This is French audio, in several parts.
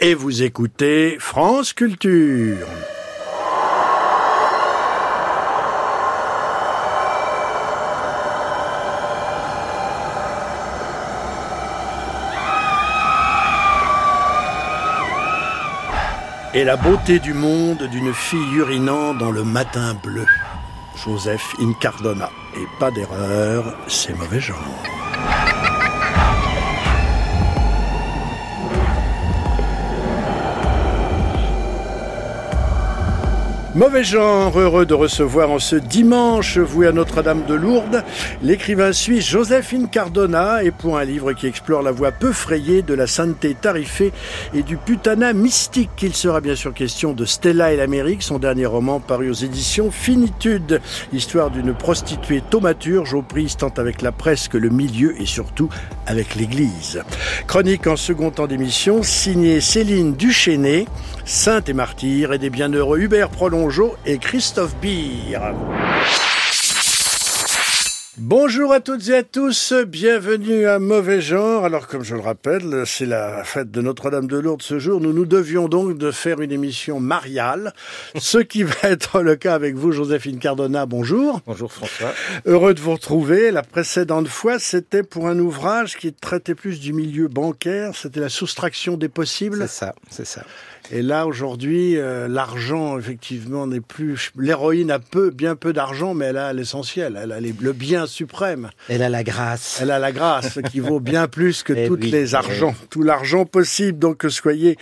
et vous écoutez France Culture. Et la beauté du monde d'une fille urinant dans le matin bleu. Joseph Incardona. Et pas d'erreur, c'est mauvais genre. Mauvais genre, heureux de recevoir en ce dimanche voué à Notre-Dame de Lourdes l'écrivain suisse Joseph Incardona et pour un livre qui explore la voie peu frayée de la sainteté tarifée et du putanat mystique. Il sera bien sûr question de Stella et l'Amérique, son dernier roman paru aux éditions Finitude, histoire d'une prostituée thaumaturge aux prises tant avec la presse que le milieu et surtout avec l'Église. Chronique en second temps d'émission, signée Céline Duchesnay, sainte et martyre et des bienheureux Hubert Prolongeau et Christophe Beer. Bonjour à toutes et à tous, bienvenue à Mauvais Genre. Alors comme je le rappelle, c'est la fête de Notre-Dame de Lourdes ce jour. Nous nous devions donc de faire une émission mariale, ce qui va être le cas avec vous, Joséphine Cardona. Bonjour. Bonjour François. Heureux de vous retrouver. La précédente fois, c'était pour un ouvrage qui traitait plus du milieu bancaire. C'était la soustraction des possibles. C'est ça, c'est ça. Et là, aujourd'hui, euh, l'argent, effectivement, n'est plus... L'héroïne a peu, bien peu d'argent, mais elle a l'essentiel. Elle a les, le bien suprême. Elle a la grâce. Elle a la grâce, qui vaut bien plus que toutes les argents. Tout l'argent possible. Donc, soyez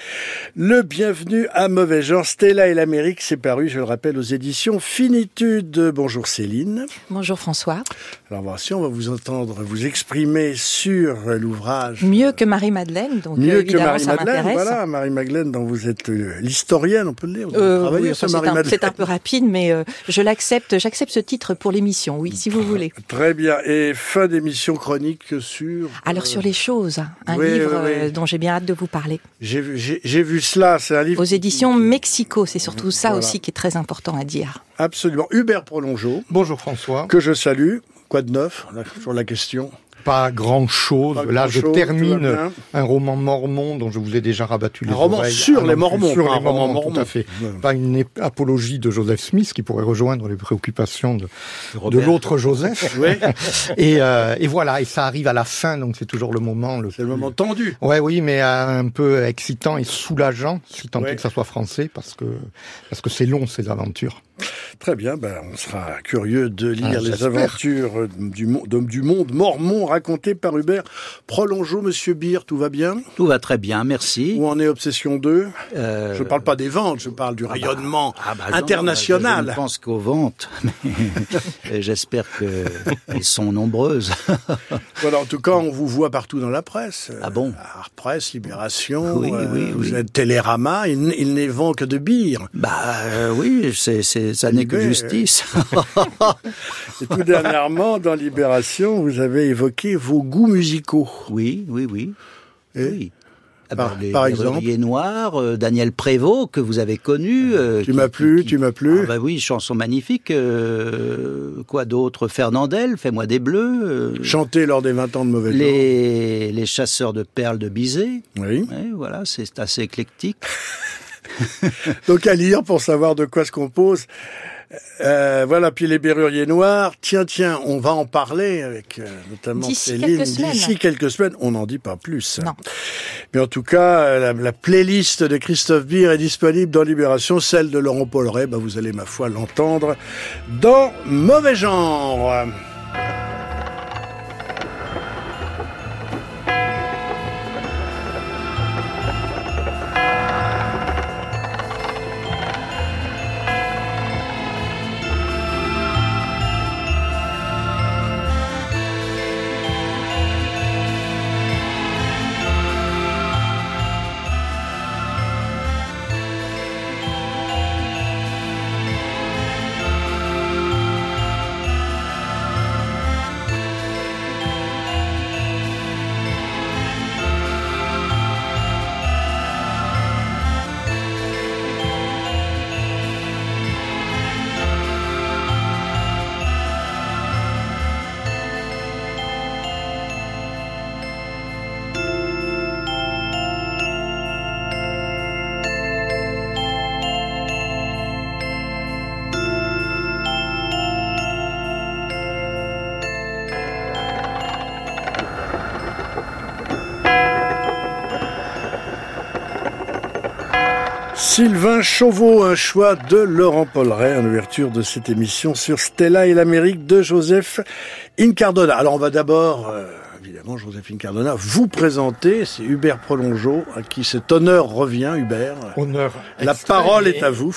le bienvenu à Mauvais Genre. Stella et l'Amérique, c'est paru, je le rappelle, aux éditions Finitude. Bonjour Céline. Bonjour François. Alors, voici, on va vous entendre vous exprimer sur l'ouvrage. Mieux que Marie-Madeleine. Donc, Mieux euh, que évidemment, ça Marie-Madeleine. m'intéresse. Voilà, Marie-Madeleine, dont vous êtes euh, l'historienne, on peut le dire. Euh, oui, enfin, c'est un, Marie-Madeleine. c'est un peu rapide, mais euh, je l'accepte. J'accepte ce titre pour l'émission, oui, si vous voulez. Très bien. Et fin d'émission chronique sur. Alors euh, sur les choses, un oui, livre oui, oui. euh, dont j'ai bien hâte de vous parler. J'ai vu- j'ai j'ai vu cela. C'est un livre. Aux éditions Mexico, c'est surtout ça Voilà. aussi qui est très important à dire. Absolument. Hubert Prolongeau, Bonjour François. que je salue. Quoi de neuf là, sur la question? Pas grand chose. Pas Là, je grand-chose, termine un roman mormon dont je vous ai déjà rabattu les Un roman sur Ah les Mormons, Sur pas un les roman mormons, mormon. tout à fait. Ouais. Pas une apologie de Joseph Smith qui pourrait rejoindre les préoccupations de, l'autre Joseph. Et, euh, et voilà, et ça arrive à la fin, donc c'est toujours le moment. Le c'est le moment tendu. Ouais, oui, mais euh, un peu excitant et soulageant, si tant Ouais. est que ça soit français, parce que parce que c'est long ces aventures. Très bien, ben, on sera curieux de lire Ah, les aventures euh, du, de- du monde mormon racontées par Hubert Prolongeau. Monsieur Beer, tout va bien? Tout va très bien, merci. Où en est Obsession 2 Euh, Je ne parle pas des ventes, je parle du rayonnement ah bah non, international. Je ne pense qu'aux ventes, mais j'espère qu'elles sont nombreuses. Voilà, en tout cas, on vous voit partout dans la presse. Ah bon? Art Presse, Libération, Oui, euh, oui, vous oui. êtes Télérama, il, il n'est vent que de bire. Bah euh, oui, c'est, ça n'est que justice. Et tout dernièrement, dans Libération, vous avez évoqué vos goûts musicaux. oui, oui, oui. Et oui. Ah Par- bah, les, par les exemple Noirs, euh, Daniel Prévost, que vous avez connu. euh, Tu m'as plu, qui- tu m'as plu. Ah bah oui, chanson magnifique. euh, quoi d'autre? Fernandel, Fais-moi des bleus. Chanté lors des 20 ans de mauvais les, les chasseurs de perles de Bizet. temps. Oui. Ouais, voilà, c'est assez éclectique. Donc à lire pour savoir de quoi se compose. Euh, voilà, puis les Berruriers Noirs. Tiens, tiens, on va en parler avec euh, notamment D'ici Céline. D'ici quelques semaines, on n'en dit pas plus. Non. Mais en tout cas, euh, la, la playlist de Christophe Beer est disponible dans Libération. Celle de Laurent Polleret, bah, vous allez, ma foi, l'entendre dans Mauvais Genre. Sylvain Chauveau, un choix de Laurent Polleret en ouverture de cette émission sur Stella et l'Amérique de Joseph Incardona. Alors on va d'abord, euh, évidemment, Joseph Incardona, vous présenter. C'est Hubert Prolongeau à qui cet honneur revient, Hubert. Honneur. La parole est à vous.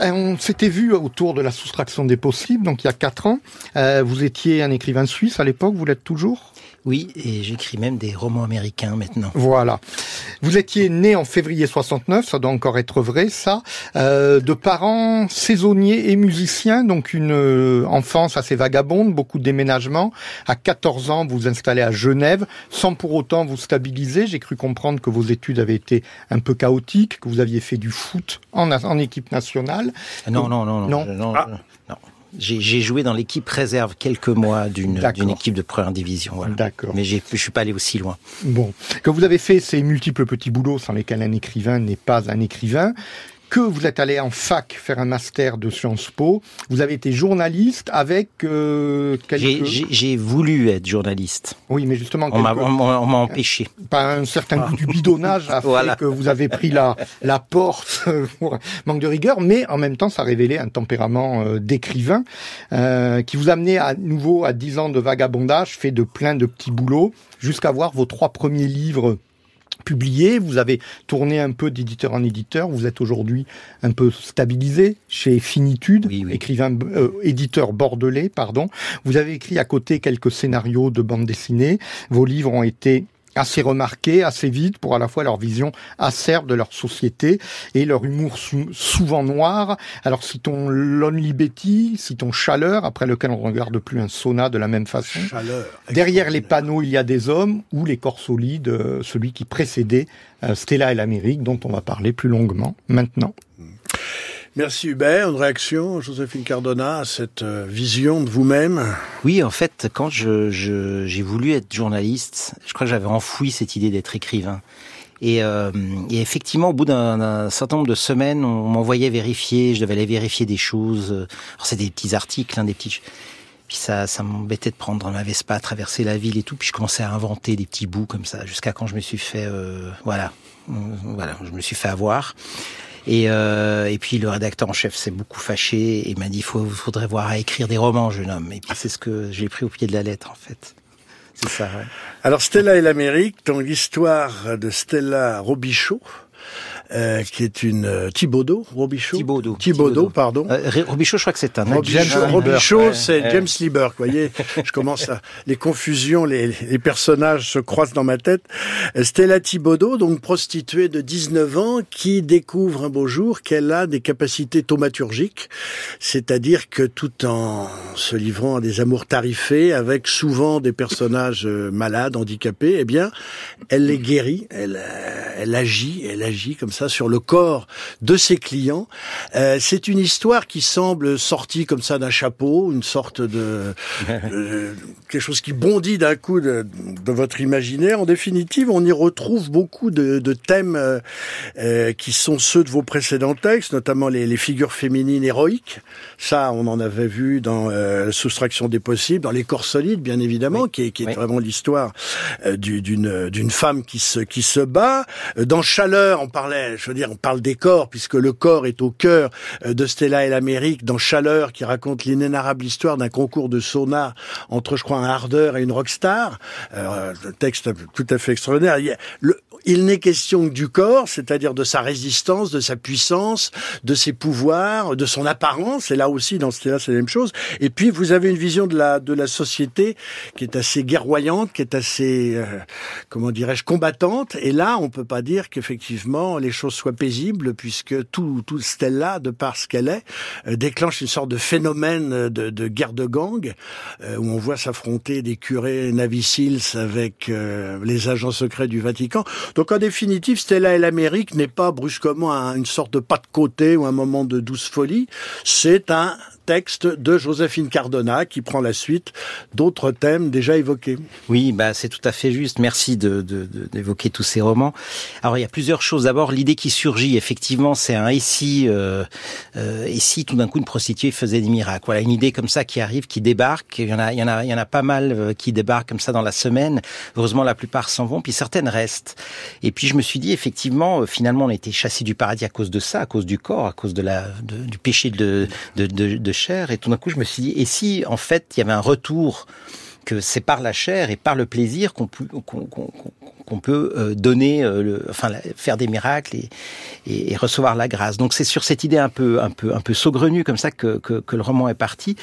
Euh, On s'était vu autour de la soustraction des possibles, donc il y a quatre ans. Euh, vous étiez un écrivain suisse à l'époque, vous l'êtes toujours? Oui, et j'écris même des romans américains maintenant. Voilà. Vous étiez né en février 69, ça doit encore être vrai, ça, euh, de parents saisonniers et musiciens, donc une euh, enfance assez vagabonde, beaucoup de déménagements. À 14 ans, vous vous installez à Genève, sans pour autant vous stabiliser. J'ai cru comprendre que vos études avaient été un peu chaotiques, que vous aviez fait du foot en, en équipe nationale. Ah Non, non, non, non. Non, Ah. J'ai j'ai joué dans l'équipe réserve quelques mois d'une équipe de première division. Voilà. D'accord. Mais j'ai- je suis pas allé aussi loin. Bon, que vous avez fait ces multiples petits boulots sans lesquels un écrivain n'est pas un écrivain, que vous êtes allé en fac faire un master de Sciences Po, vous avez été journaliste avec euh, J'ai quelques... j'ai- j'ai voulu être journaliste. Oui, mais justement, On m'a quelques- empêché. pas un certain goût du bidonnage a fait Voilà. que vous avez pris la, la porte pour manque de rigueur, mais en même temps, ça révélait un tempérament euh, d'écrivain euh, qui vous amenait à nouveau à 10 ans de vagabondage, fait de plein de petits boulots, jusqu'à voir vos trois premiers livres publiés. Vous avez tourné un peu d'éditeur en éditeur. Vous êtes aujourd'hui un peu stabilisé chez Finitude, Oui, oui. écrivain, euh, éditeur bordelais, pardon. Vous avez écrit à côté quelques scénarios de bande dessinée. Vos livres ont été assez remarqués, assez vite, pour à la fois leur vision acerbe de leur société et leur humour sou- souvent noir. Alors citons Lonely Betty, citons Chaleur, après lequel on ne regarde plus un sauna de la même façon. Chaleur. Derrière les panneaux, il y a des hommes, ou les corps solides, euh, celui qui précédait euh, Stella et l'Amérique, dont on va parler plus longuement maintenant. Merci Hubert. Une réaction, Joséphine Cardona, à cette euh, vision de vous-même? Oui, en fait, quand j'ai voulu être journaliste, je crois que j'avais enfoui cette idée d'être écrivain. Et, euh, effectivement, au bout d'un certain nombre de semaines, on m'envoyait vérifier, je devais aller vérifier des choses. Alors c'est des petits articles, hein, des petits. Puis ça, ça m'embêtait de prendre ma Vespa, traverser la ville et tout. Puis je commençais à inventer des petits bouts comme ça, jusqu'à quand je me suis fait, euh, voilà, voilà, je me suis fait avoir. Et, euh, et puis le rédacteur en chef s'est beaucoup fâché et m'a dit faut faudrait voir à écrire des romans, jeune homme. Et puis c'est ce que j'ai pris au pied de la lettre en fait. C'est ça. Alors Stella et l'Amérique, dans l'histoire de Stella Robichaud, euh, qui est une euh, Thibaudot, Robichaud Thibaudot. Thibaudot, pardon. Euh, Robichaud, je crois que c'est un Robichaud. Robichaud, c'est ouais. James Lieber. Vous voyez, je commence à les confusions, les, les personnages se croisent dans ma tête. Stella Thibaudot, donc prostituée de 19 ans, qui découvre un beau jour qu'elle a des capacités thaumaturgiques, c'est-à-dire que tout en se livrant à des amours tarifés, avec souvent des personnages malades, handicapés, eh bien, elle les guérit, elle, elle agit, elle agit comme ça sur le corps de ses clients. Euh, c'est une histoire qui semble sortie comme ça d'un chapeau, une sorte de euh, quelque chose qui bondit d'un coup de, de votre imaginaire. En définitive, on y retrouve beaucoup de, de thèmes euh, qui sont ceux de vos précédents textes, notamment les, les figures féminines héroïques. Ça, on en avait vu dans euh, Soustraction des possibles, dans Les corps solides, bien évidemment, qui est, qui est Oui. vraiment l'histoire du- d'une d'une femme qui se qui se bat. Dans Chaleur, on parlait, je veux dire, on parle des corps puisque le corps est au cœur euh, de Stella et l'Amérique. Dans Chaleur, qui raconte l'inénarrable histoire d'un concours de sauna entre, je crois, un hardeur et une rockstar. Euh, texte tout à fait extraordinaire. Il n'est question que du corps, c'est-à-dire de sa résistance, de sa puissance, de ses pouvoirs, de son apparence. Et là aussi, dans Stella, c'est la même chose. Et puis, vous avez une vision de la de la société qui est assez guerroyante, qui est assez, euh, comment dirais-je, combattante. Et là, on peut pas dire qu'effectivement les choses soient paisibles, puisque tout tout Stella, de par ce qu'elle est, euh, déclenche une sorte de phénomène de, de guerre de gang, euh, où on voit s'affronter des curés Navy Seals avec euh, les agents secrets du Vatican. Donc en définitive, Stella et l'Amérique n'est pas brusquement un- une sorte de pas de côté ou un moment de douce folie. C'est un texte de Joséphine Cardona qui prend la suite d'autres thèmes déjà évoqués. Oui, bah c'est tout à fait juste. Merci de d'évoquer tous ces romans. Alors il y a plusieurs choses. D'abord l'idée qui surgit, effectivement, c'est un ici euh, euh, et si tout d'un coup une prostituée faisait des miracles. Voilà une idée comme ça qui arrive, qui débarque. Il y en a, il y en a, il y en a pas mal euh, qui débarquent comme ça dans la semaine. Heureusement la plupart s'en vont, puis certaines restent. Et puis je me suis dit effectivement, euh, finalement on a été chassé du paradis à cause de ça, à cause du corps, à cause de la du péché de, de, de, de chair. Et tout d'un coup je me suis dit et si en fait il y avait un retour que c'est par la chair et par le plaisir qu'on peut, qu'on peut euh, donner, euh, le, enfin faire des miracles et, et, et, recevoir la grâce. Donc c'est sur cette idée un peu un peu un peu saugrenue comme ça que, que, que le roman est parti.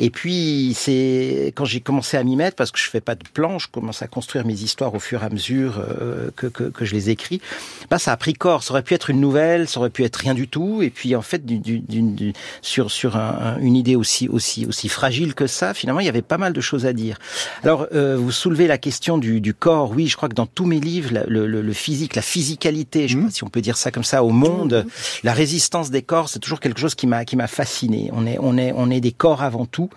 Et puis c'est quand j'ai commencé à m'y mettre parce que je fais pas de plan, je commence à construire mes histoires au fur et à mesure euh, que, que, que, je les écris. Bah ça a pris corps. Ça aurait pu être une nouvelle, ça aurait pu être rien du tout. Et puis en fait du, du, du, sur sur un, une idée aussi aussi aussi fragile que ça, finalement il y avait pas mal de choses à dire. Alors euh, vous soulevez la question du, du corps. Oui, je crois que dans tout mes livres, le, le, le physique, la physicalité, je sais mmh. pas si on peut dire ça comme ça, au monde, la résistance des corps, c'est toujours quelque chose qui m'a qui m'a fasciné. On est on est on est des corps avant tout.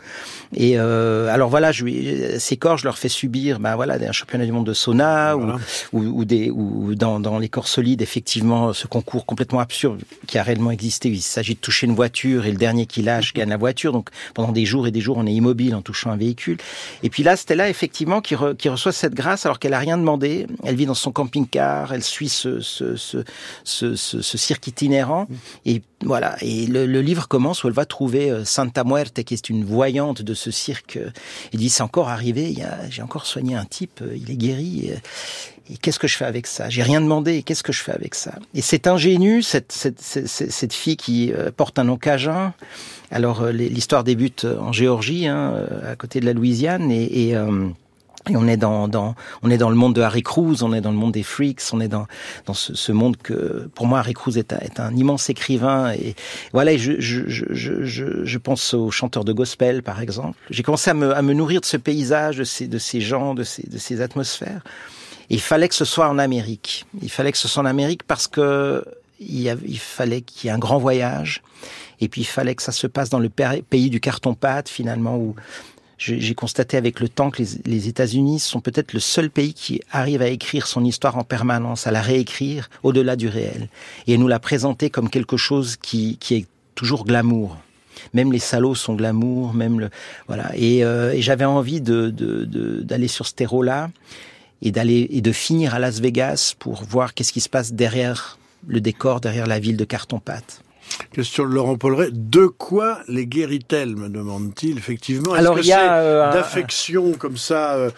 Et euh, alors voilà, je, ces corps, je leur fais subir, ben voilà, un championnat du monde de sauna voilà. ou, ou, ou, des ou dans dans les corps solides, effectivement, ce concours complètement absurde qui a réellement existé. Il s'agit de toucher une voiture et le dernier qui lâche gagne la voiture. Donc pendant des jours et des jours, on est immobile en touchant un véhicule. Et puis là, c'était là effectivement qui, re, qui reçoit cette grâce alors qu'elle a rien demandé. Elle vit dans son camping-car, elle suit ce, ce, ce, ce, ce cirque itinérant. Et voilà. Et le, le, livre commence où elle va trouver euh, Santa Muerte, qui est une voyante de ce cirque. Il dit, c'est encore arrivé, j'ai encore soigné un type, euh, il est guéri. Et, et qu'est-ce que je fais avec ça? J'ai rien demandé. Qu'est-ce que je fais avec ça? Et c'est ingénu, cette, cette, cette, cette, fille qui euh, porte un nom cajun. Alors l'histoire débute en Géorgie, hein, à côté de la Louisiane, et, et euh, et on est dans, dans, on est dans le monde de Harry Cruz, on est dans le monde des freaks, on est dans, dans ce, ce monde que, pour moi, Harry Cruz est un, est un immense écrivain. Et voilà, je, je, je, je, je pense aux chanteurs de gospel, par exemple. J'ai commencé à me, à me nourrir de ce paysage, de ces, de ces gens, de ces, de ces atmosphères. Et il fallait que ce soit en Amérique. Il fallait que ce soit en Amérique parce que il, y il fallait qu'il y ait un grand voyage. Et puis il fallait que ça se passe dans le pays du carton-pâte, finalement, où j'ai constaté avec le temps que les, les États-Unis sont peut-être le seul pays qui arrive à écrire son histoire en permanence, à la réécrire au-delà du réel, et nous la présenter comme quelque chose qui, qui est toujours glamour. Même les salauds sont glamour, même le voilà. Et, euh, et j'avais envie de d'aller sur ce terreau-là et d'aller et de finir à Las Vegas pour voir qu'est-ce qui se passe derrière le décor, derrière la ville de carton-pâte. Question de Laurent Polleret. De quoi les guérit-elle, me demande-t-il, effectivement? Alors, il y a euh, d'affection comme ça euh,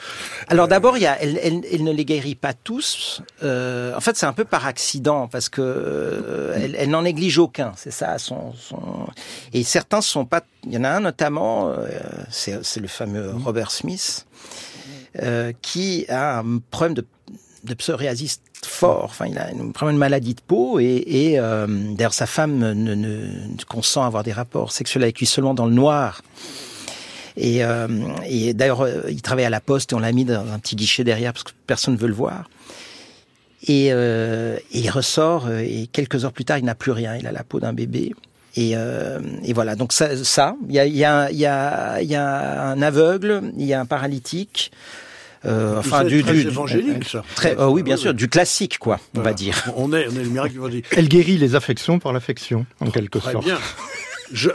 Alors, d'abord, il y a, elle, elle, elle, ne les guérit pas tous. Euh, en fait, c'est un peu par accident, parce que euh, elle, elle n'en néglige aucun. C'est ça, son, son, Et certains sont pas... Il y en a un, notamment, euh, c'est le fameux Robert Smith, euh, qui a un problème de, de psoriasis fort. Enfin, il a vraiment une maladie de peau et, euh, d'ailleurs sa femme ne, consent à avoir des rapports sexuels avec lui seulement dans le noir. Et, euh, d'ailleurs, euh, il travaille à la poste et on l'a mis dans un petit guichet derrière parce que personne ne veut le voir. Et, il ressort et quelques heures plus tard, il n'a plus rien. Il a la peau d'un bébé. Et, voilà. Donc ça, il y a un aveugle, il y a un paralytique. Euh, enfin du, très du évangélique ça. Très, oh oui bien sûr du classique quoi on voilà. va dire on est on est le miracle évangélique elle guérit les affections par l'affection en quelque très sorte bien. Je,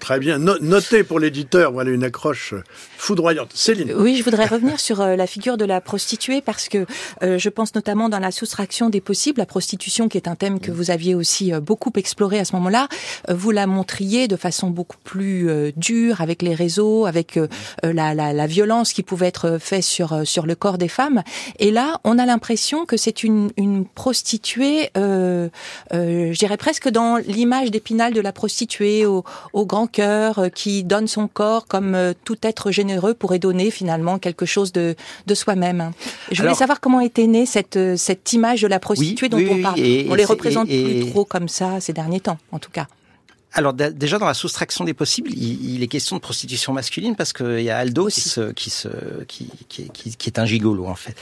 très bien. No, notez pour l'éditeur, voilà une accroche foudroyante. Céline. Oui, je voudrais revenir sur euh, la figure de la prostituée parce que euh, je pense notamment dans la soustraction des possibles, la prostitution qui est un thème que vous aviez aussi euh, beaucoup exploré à ce moment-là. Vous la montriez de façon beaucoup plus euh, dure avec les réseaux, avec euh, la, la, la, violence qui pouvait être faite sur sur le corps des femmes. Et là, on a l'impression que c'est une, une prostituée, je dirais presque dans l'image d'Épinal de la prostituée au, au, grand cœur, euh, qui donne son corps comme euh, tout être généreux pourrait donner finalement quelque chose de, de soi-même. Je voulais savoir comment était née cette, euh, cette image de la prostituée oui, dont oui, on parle. Et, on les représente et, plus trop comme ça ces derniers temps, en tout cas. Alors déjà dans la soustraction des possibles, il, est question de prostitution masculine parce qu'il y a Aldo qui, se, qui, se, qui, qui, qui, qui, est un gigolo en fait.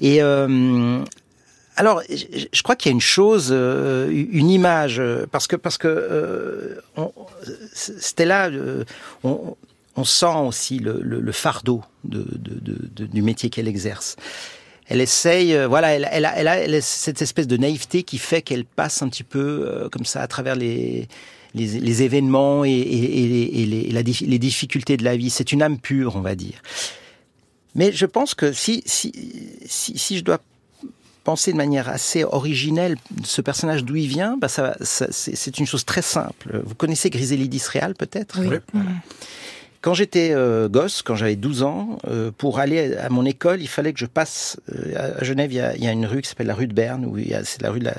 Et euh, alors, je, crois qu'il y a une chose, euh, une image, parce que parce que euh, on, Stella, on, on, sent aussi le, le, fardeau de, de, de, du métier qu'elle exerce. Elle essaye, voilà, elle, elle, a, elle, a, elle, a, cette espèce de naïveté qui fait qu'elle passe un petit peu comme ça à travers les les, les événements et, et, et, les, les difficultés de la vie. C'est une âme pure, on va dire. Mais je pense que si, si, si je dois penser de manière assez originelle ce personnage d'où il vient, bah ça, ça c'est une chose très simple. Vous connaissez Griselide Israël peut-être oui. Quand j'étais euh, gosse, quand j'avais 12 ans, euh, pour aller à mon école, il fallait que je passe euh, à Genève. Il y, a, il y, a, une rue qui s'appelle la rue de Berne, où c'est la rue de la,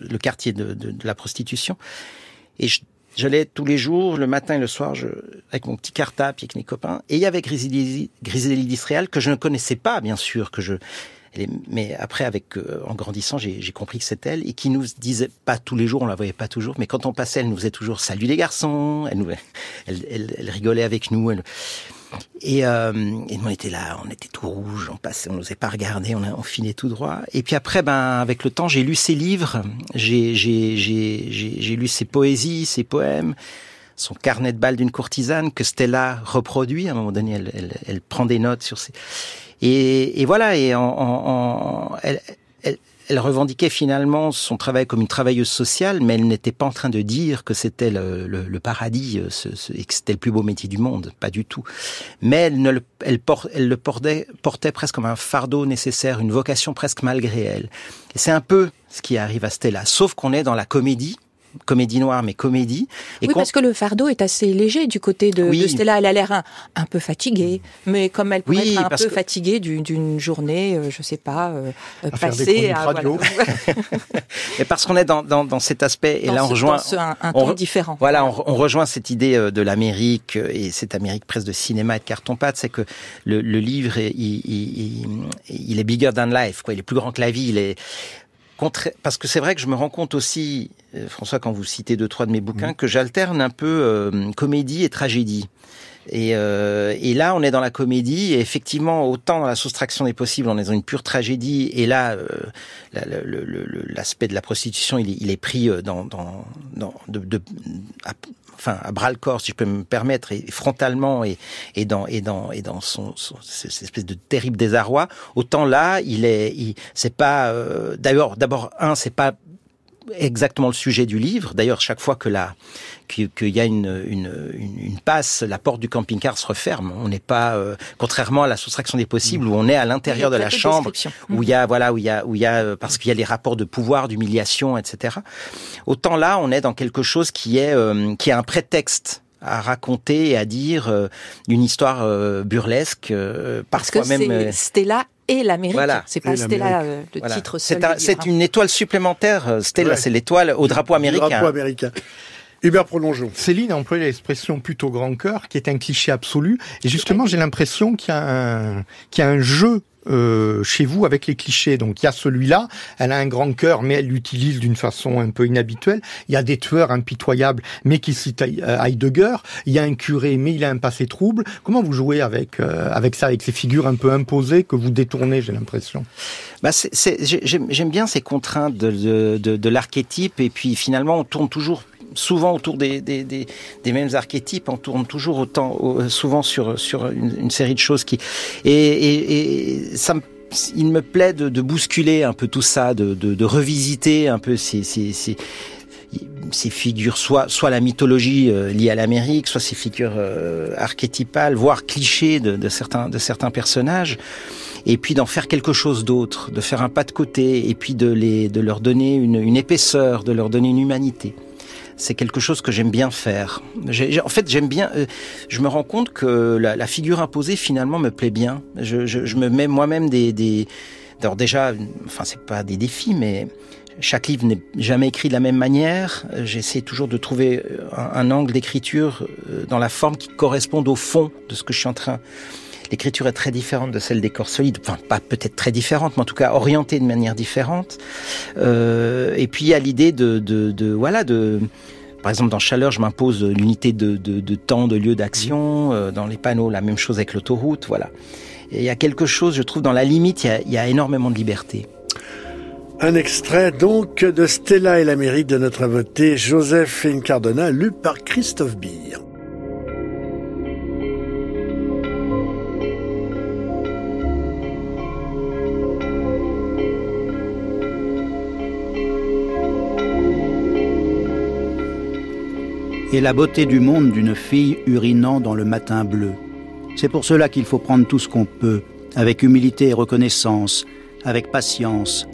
le quartier de, de, de la prostitution. Et je J'allais tous les jours, le matin et le soir, je, avec mon petit cartable, avec mes copains. Et il y avait Griselide Israël, que je ne connaissais pas, bien sûr, que je, mais après, avec euh, en grandissant, j'ai compris que c'est elle et qui nous disait pas tous les jours, on la voyait pas toujours, mais quand on passait, elle nous faisait toujours salut les garçons. Elle nous, elle, elle, rigolait avec nous. Elle, et, euh, et, on était là, on était tout rouge, on passait, on n'osait pas regarder, on, on filait tout droit. Et puis après, ben avec le temps, j'ai lu ses livres, j'ai lu ses poésies, ses poèmes, son carnet de balles d'une courtisane que Stella reproduit. À un moment donné, elle, elle, elle prend des notes sur ses et, et voilà. Et en, en, en elle, elle revendiquait finalement son travail comme une travailleuse sociale, mais elle n'était pas en train de dire que c'était le, le, le, paradis euh, ce, ce, et que c'était le plus beau métier du monde, pas du tout. Mais elle, ne le, elle, elle le portait, portait presque comme un fardeau nécessaire, une vocation presque malgré elle. Et c'est un peu ce qui arrive à Stella, sauf qu'on est dans la comédie, comédie noire, mais comédie. Et oui, parce que le fardeau est assez léger du côté de, de Stella. Elle a l'air un, peu fatiguée, mais comme elle pourrait être un peu fatiguée d'une journée, euh, je sais pas, euh, passée à... Voilà. et parce qu'on est dans, dans, dans, cet aspect, et là on rejoint... un, un ton différent. Voilà, on, on, rejoint cette idée euh, de l'Amérique, et cette Amérique presque de cinéma et de carton-pâte, c'est que le, le livre, il, il, est bigger than life, quoi. il est plus grand que la vie, il est parce que c'est vrai que je me rends compte aussi, euh, François, quand vous citez deux trois de mes bouquins, mmh. que j'alterne un peu euh, comédie et tragédie. Et, euh, et, là, on est dans la comédie, et effectivement, autant dans la soustraction des possibles, on est dans une pure tragédie, et là, euh, l'aspect de la prostitution, il est, il est pris dans, dans, dans de, de, à, enfin, à bras le corps, si je peux me permettre, et frontalement, et, et dans et dans et dans son, cette espèce de terrible désarroi. Autant là, il est, c'est pas. Euh, d'abord un, c'est pas exactement le sujet du livre. D'ailleurs, chaque fois que la qu'il y a une, une, une, passe, la porte du camping-car se referme. On n'est pas, euh, contrairement à la soustraction des possibles, où on est à l'intérieur de la chambre, où il y a voilà, où il y a, où il y a, euh, parce qu'il y a les rapports de pouvoir, d'humiliation, etc. Autant là, on est dans quelque chose qui est, euh, qui est un prétexte à raconter et à dire une histoire burlesque parce que même Stella et l'Amérique. Voilà. C'est pas Stella le titre seul. C'est une étoile supplémentaire. Stella, c'est l'étoile au drapeau américain. Drapeau américain. Hubert Prolongeon. Céline a employé l'expression plutôt grand cœur, qui est un cliché absolu. Et justement, j'ai l'impression qu'il y a un, qu'il y a un jeu euh, chez vous avec les clichés. Donc il y a celui-là, elle a un grand cœur, mais elle l'utilise d'une façon un peu inhabituelle. Il y a des tueurs impitoyables, mais qui citent euh, Heidegger. Il y a un curé, mais il a un passé trouble. Comment vous jouez avec euh, avec ça, avec ces figures un peu imposées que vous détournez, j'ai l'impression? Bah J'aime bien ces contraintes de, de, de l'archétype, et puis finalement on tourne toujours souvent autour des, des, des, des, mêmes archétypes, on tourne toujours autant, souvent sur, sur une, série de choses qui... Et, et, et ça me il me plaît de, de, bousculer un peu tout ça, de, de, de revisiter un peu ces, ces, ces, ces, figures, soit, soit la mythologie euh, liée à l'Amérique, soit ces figures euh, archétypales, voire clichés de, de, certains, de certains personnages, et puis d'en faire quelque chose d'autre, de faire un pas de côté, et puis de, les, de leur donner une, une épaisseur, de leur donner une humanité c'est quelque chose que j'aime bien faire. en fait, j'aime bien. Euh, je me rends compte que la, figure imposée finalement me plaît bien. Je, me mets moi-même des, des. Alors déjà, enfin c'est pas des défis, mais chaque livre n'est jamais écrit de la même manière. J'essaie toujours de trouver un, un angle d'écriture euh, dans la forme qui corresponde au fond de ce que je suis en train l'écriture est très différente de celle des corps solides. Enfin, pas peut-être très différente, mais en tout cas orientée de manière différente. Euh, et puis il y a l'idée de, voilà, de par exemple, dans Chaleur, je m'impose l'unité de, temps, de lieu d'action. Euh, dans les panneaux, la même chose avec l'autoroute. Voilà. Et il y a quelque chose, je trouve, dans la limite, il y a, énormément de liberté. Un extrait donc de Stella et l'Amérique de notre invité Joseph Incardona, lu par Christophe Beer. Et la beauté du monde d'une fille urinant dans le matin bleu. C'est pour cela qu'il faut prendre tout ce qu'on peut, avec humilité et reconnaissance, avec patience,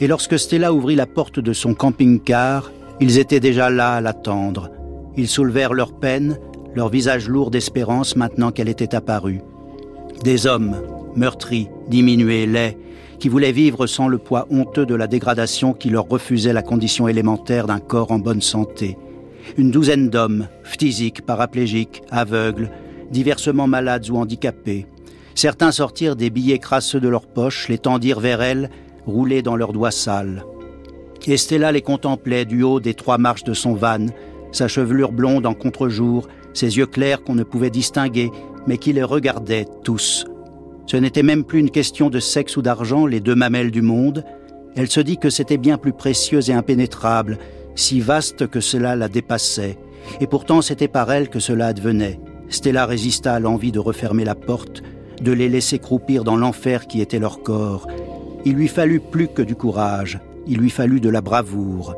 et lorsque Stella ouvrit la porte de son camping-car, ils étaient déjà là à l'attendre. Ils soulevèrent leur peine, leur visage lourd d'espérance maintenant qu'elle était apparue. Des hommes, meurtris, diminués, laids, qui voulaient vivre sans le poids honteux de la dégradation qui leur refusait la condition élémentaire d'un corps en bonne santé. Une douzaine d'hommes, phtisiques, paraplégiques, aveugles, diversement malades ou handicapés. Certains sortirent des billets crasseux de leurs poches, les tendirent vers elle roulés dans leurs doigts sales. Estella les contemplait du haut des trois marches de son van, sa chevelure blonde en contre-jour, ses yeux clairs qu'on ne pouvait distinguer, mais qui les regardaient tous. Ce n'était même plus une question de sexe ou d'argent, les deux mamelles du monde. Elle se dit que c'était bien plus précieux et impénétrable, si vaste que cela la dépassait. Et pourtant c'était par elle que cela advenait. Stella résista à l'envie de refermer la porte, de les laisser croupir dans l'enfer qui était leur corps, il lui fallut plus que du courage, il lui fallut de la bravoure.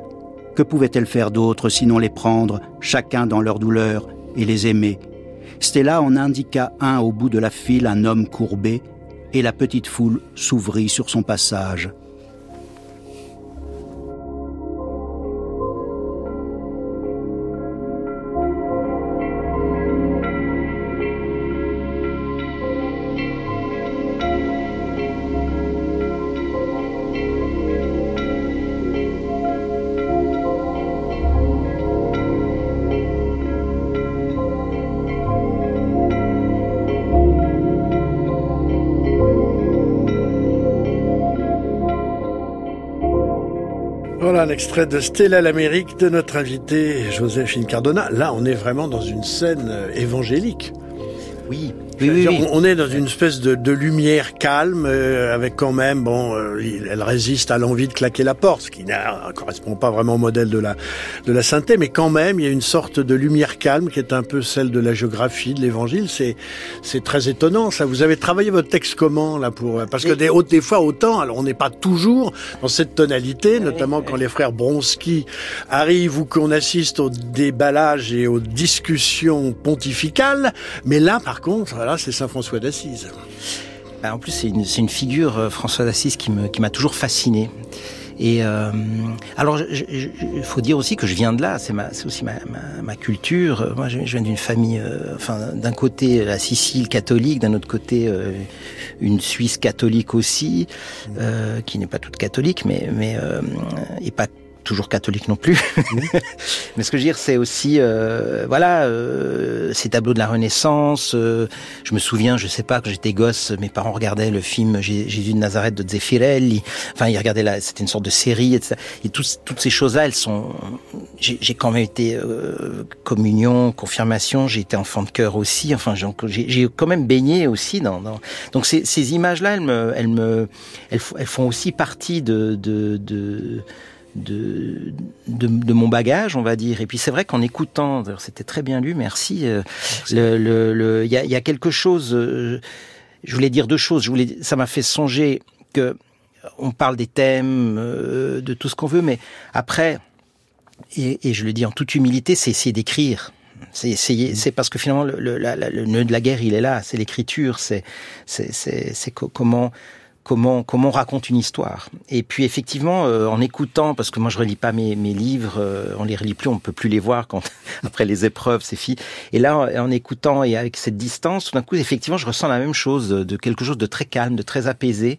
Que pouvait-elle faire d'autre sinon les prendre, chacun dans leur douleur, et les aimer? Stella en indiqua un au bout de la file, un homme courbé, et la petite foule s'ouvrit sur son passage. Extrait de Stella l'Amérique de notre invité Joséphine Cardona. Là, on est vraiment dans une scène euh, évangélique. Oui, on est dans une espèce de, lumière calme, euh, avec quand même, bon, euh, elle résiste à l'envie de claquer la porte, ce qui ne correspond pas vraiment au modèle de la, de la sainteté, mais quand même, il y a une sorte de lumière calme qui est un peu celle de la géographie, de l'évangile. C'est, c'est très étonnant, ça. Vous avez travaillé votre texte comment, là, pour, parce que des, des fois, autant, alors on n'est pas toujours dans cette tonalité, notamment quand les frères Bronski arrivent ou qu'on assiste au déballage et aux discussions pontificales, mais là, par contre, là, c'est Saint François d'Assise. Bah, en plus, c'est une, une, figure, euh, François d'Assise, qui m'a qui toujours fasciné. Et euh, alors, il faut dire aussi que je viens de là. C'est aussi ma, ma, ma, culture. Moi, je, viens d'une famille, euh, enfin, d'un côté la Sicile catholique, d'un autre côté euh, une Suisse catholique aussi, euh, qui n'est pas toute catholique, mais mais et pas toujours catholique non plus. Mais ce que je veux dire, c'est aussi, euh, voilà, euh, ces tableaux de la Renaissance. Euh, je me souviens, je sais pas, que j'étais gosse, mes parents regardaient le film Jésus de Nazareth de Zeffirelli. Enfin, ils regardaient là, c'était une sorte de série, etc. Et toutes ces choses-là, elles sont. J'ai quand même été euh, communion, confirmation. J'ai été enfant de cœur aussi. Enfin, j'ai quand même baigné aussi dans. dans... Donc ces, ces images-là, elles me, elles me, elles, elles, font aussi partie de, de, de de, de, mon bagage, on va dire. Et puis c'est vrai qu'en écoutant, c'était très bien lu, merci. Euh, le, le, il y, a, y, a, quelque chose. Euh, je voulais dire deux choses. Je voulais, ça m'a fait songer que on parle des thèmes, euh, de tout ce qu'on veut, mais après, et, et, je le dis en toute humilité, c'est essayer d'écrire. C'est c'est parce que finalement le, le, le, nœud de la guerre, il est là. C'est l'écriture. C'est c'est comment comment comment on raconte une histoire. Et puis effectivement, euh, en écoutant, parce que moi je relis pas mes, mes livres, euh, on les relit plus, on peut plus les voir quand après les épreuves, c'est fini. Et là, en, écoutant et avec cette distance, tout d'un coup, effectivement, je ressens la même chose, de quelque chose de très calme, de très apaisé,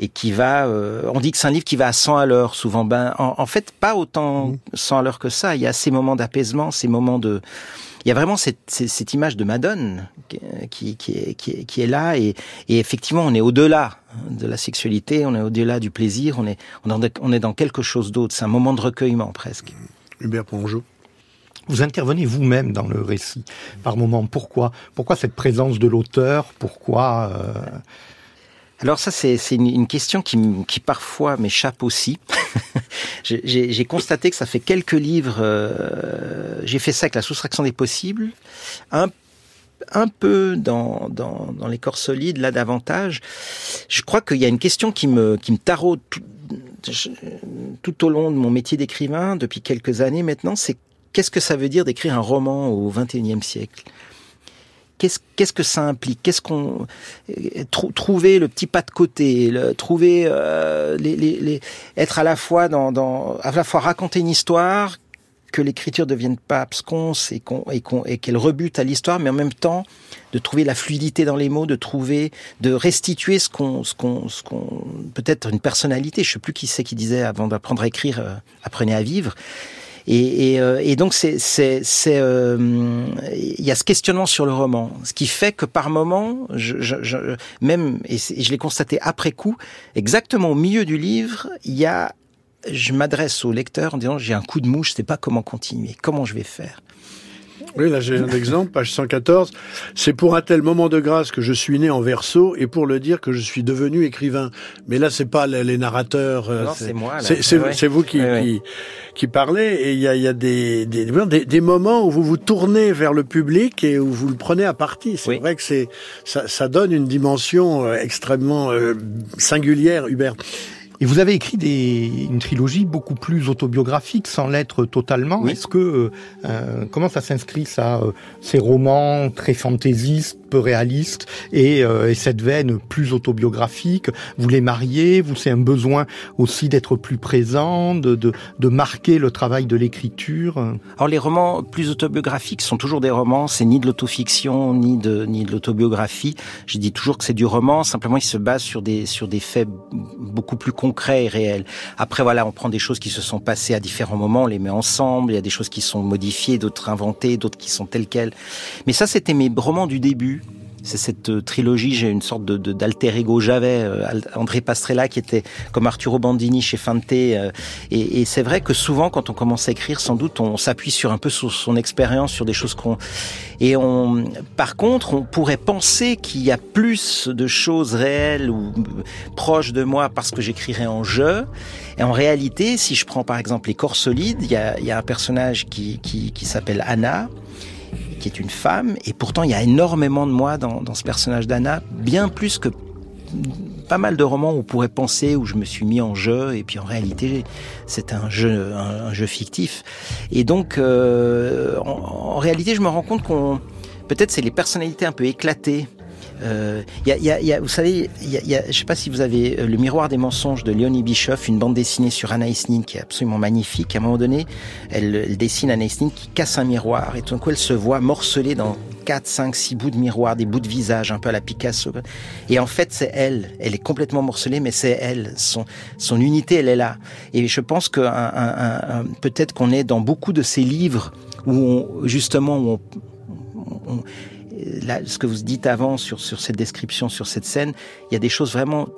et qui va. Euh, on dit que c'est un livre qui va à 100 à l'heure souvent. Ben, en, fait, pas autant 100 mmh. à l'heure que ça. Il y a ces moments d'apaisement, ces moments de il y a vraiment cette, cette, image de Madone qui, qui, est, qui, est, qui est là et, et effectivement on est au-delà de la sexualité, on est au-delà du plaisir, on est, on est dans quelque chose d'autre. C'est un moment de recueillement presque. Hubert Pongeau. Vous intervenez vous-même dans le récit par moment. Pourquoi Pourquoi cette présence de l'auteur Pourquoi euh, alors ça, c'est une, question qui, qui parfois m'échappe aussi. j'ai constaté que ça fait quelques livres. Euh, j'ai fait ça avec la soustraction des possibles, un, un peu dans, dans, dans les corps solides, là davantage. Je crois qu'il y a une question qui me, qui me taraude tout, tout au long de mon métier d'écrivain depuis quelques années maintenant. C'est qu'est-ce que ça veut dire d'écrire un roman au XXIe siècle? Qu'est-ce que ça implique? Qu'est-ce qu'on euh, trouver le petit pas de côté, le, trouver euh, être à la fois dans à la fois raconter une histoire que l'écriture devienne pas absconce et qu'on et qu'on et qu'elle rebute à l'histoire, mais en même temps de trouver la fluidité dans les mots, de trouver, de restituer ce qu'on, ce qu'on, ce qu'on, peut-être une personnalité. Je sais plus qui c'est qui disait avant d'apprendre à écrire, euh, apprenez à vivre. Et, et, euh, et donc c'est c'est c'est euh, il y a ce questionnement sur le roman, ce qui fait que par moment, je, je, je même et je l'ai constaté après coup, exactement au milieu du livre, il y a je m'adresse au lecteur en disant j'ai un coup de mouche, je sais pas comment continuer, comment je vais faire. Oui, là j'ai un exemple, page 114. C'est pour un tel moment de grâce que je suis né en verso et pour le dire que je suis devenu écrivain. Mais là, c'est pas les, narrateurs. Euh, c'est moi. C'est vous qui, qui, qui, parlez. Et il y a, y a des, des, des, moments où vous vous tournez vers le public et où vous le prenez à partie. C'est vrai que c'est ça, ça, donne une dimension euh, extrêmement euh, singulière, Hubert. Et vous avez écrit des, une trilogie beaucoup plus autobiographique, sans l'être totalement. Est-ce que euh, euh, comment ça s'inscrit ça, euh, ces romans très fantaisistes, peu réalistes, et, et, cette veine plus autobiographique? Vous les mariez Vous c'est un besoin aussi d'être plus présent, de, de, de, marquer le travail de l'écriture? Alors les romans plus autobiographiques sont toujours des romans. C'est ni de l'autofiction ni de ni de l'autobiographie. Je dis toujours que c'est du roman. Simplement, il se base sur des sur des faits beaucoup plus concret et réel. Après, voilà, on prend des choses qui se sont passées à différents moments, on les met ensemble. Il y a des choses qui sont modifiées, d'autres inventées, d'autres qui sont telles quelles. Mais ça, c'était mes romans du début c'est cette euh, trilogie, j'ai une sorte de d'alter ego j'avais euh, André Pastrella qui était comme Arturo Bandini chez Fante euh, et, et c'est vrai que souvent quand on commence à écrire, sans doute on s'appuie sur un peu sur son expérience, sur des choses qu'on et on par contre, on pourrait penser qu'il y a plus de choses réelles ou proches de moi parce que j'écrirais en jeu. Et en réalité, si je prends par exemple les corps solides, il y a, y a un personnage qui, qui, qui s'appelle Anna qui est une femme, et pourtant il y a énormément de moi dans, ce personnage d'Anna, bien plus que pas mal de romans où on pourrait penser où je me suis mis en jeu et puis en réalité c'est un jeu un, jeu fictif. Et donc euh, en, en, réalité je me rends compte qu'on peut-être c'est les personnalités un peu éclatées euh, y a, y a, y a, vous savez, je ne sais pas si vous avez euh, Le Miroir des mensonges de Léonie Bischoff, une bande dessinée sur Anaïs Nin qui est absolument magnifique. À un moment donné, elle, elle dessine Anaïs Nin qui casse un miroir et tout d'un coup elle se voit morcelée dans 4, 5, 6 bouts de miroir, des bouts de visage, un peu à la Picasso. Et en fait, c'est elle. Elle est complètement morcelée, mais c'est elle. Son, son unité, elle est là. Et je pense que peut-être qu'on est dans beaucoup de ces livres où on, justement, où on, on là, ce que vous dites avant sur, sur cette description, sur cette scène, il y a des choses vraiment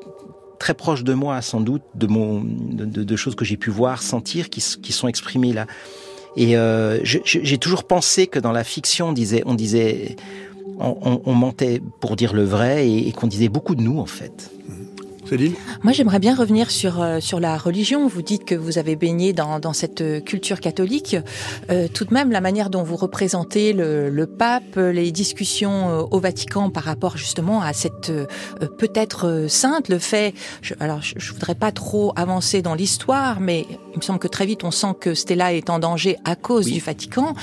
très proches de moi, sans doute, de, mon, de, de choses que j'ai pu voir, sentir, qui, qui sont exprimées là. Et euh, j'ai toujours pensé que dans la fiction, on disait, on disait, on, on mentait pour dire le vrai et, et qu'on disait beaucoup de nous en fait. Moi, j'aimerais bien revenir sur euh, sur la religion. Vous dites que vous avez baigné dans, dans cette euh, culture catholique. Euh, tout de même, la manière dont vous représentez le, le pape, les discussions euh, au Vatican par rapport justement à cette peut-être sainte, le fait. Je, alors, je, je voudrais pas trop avancer dans l'histoire, mais il me semble que très vite on sent que Stella est en danger à cause oui. du Vatican.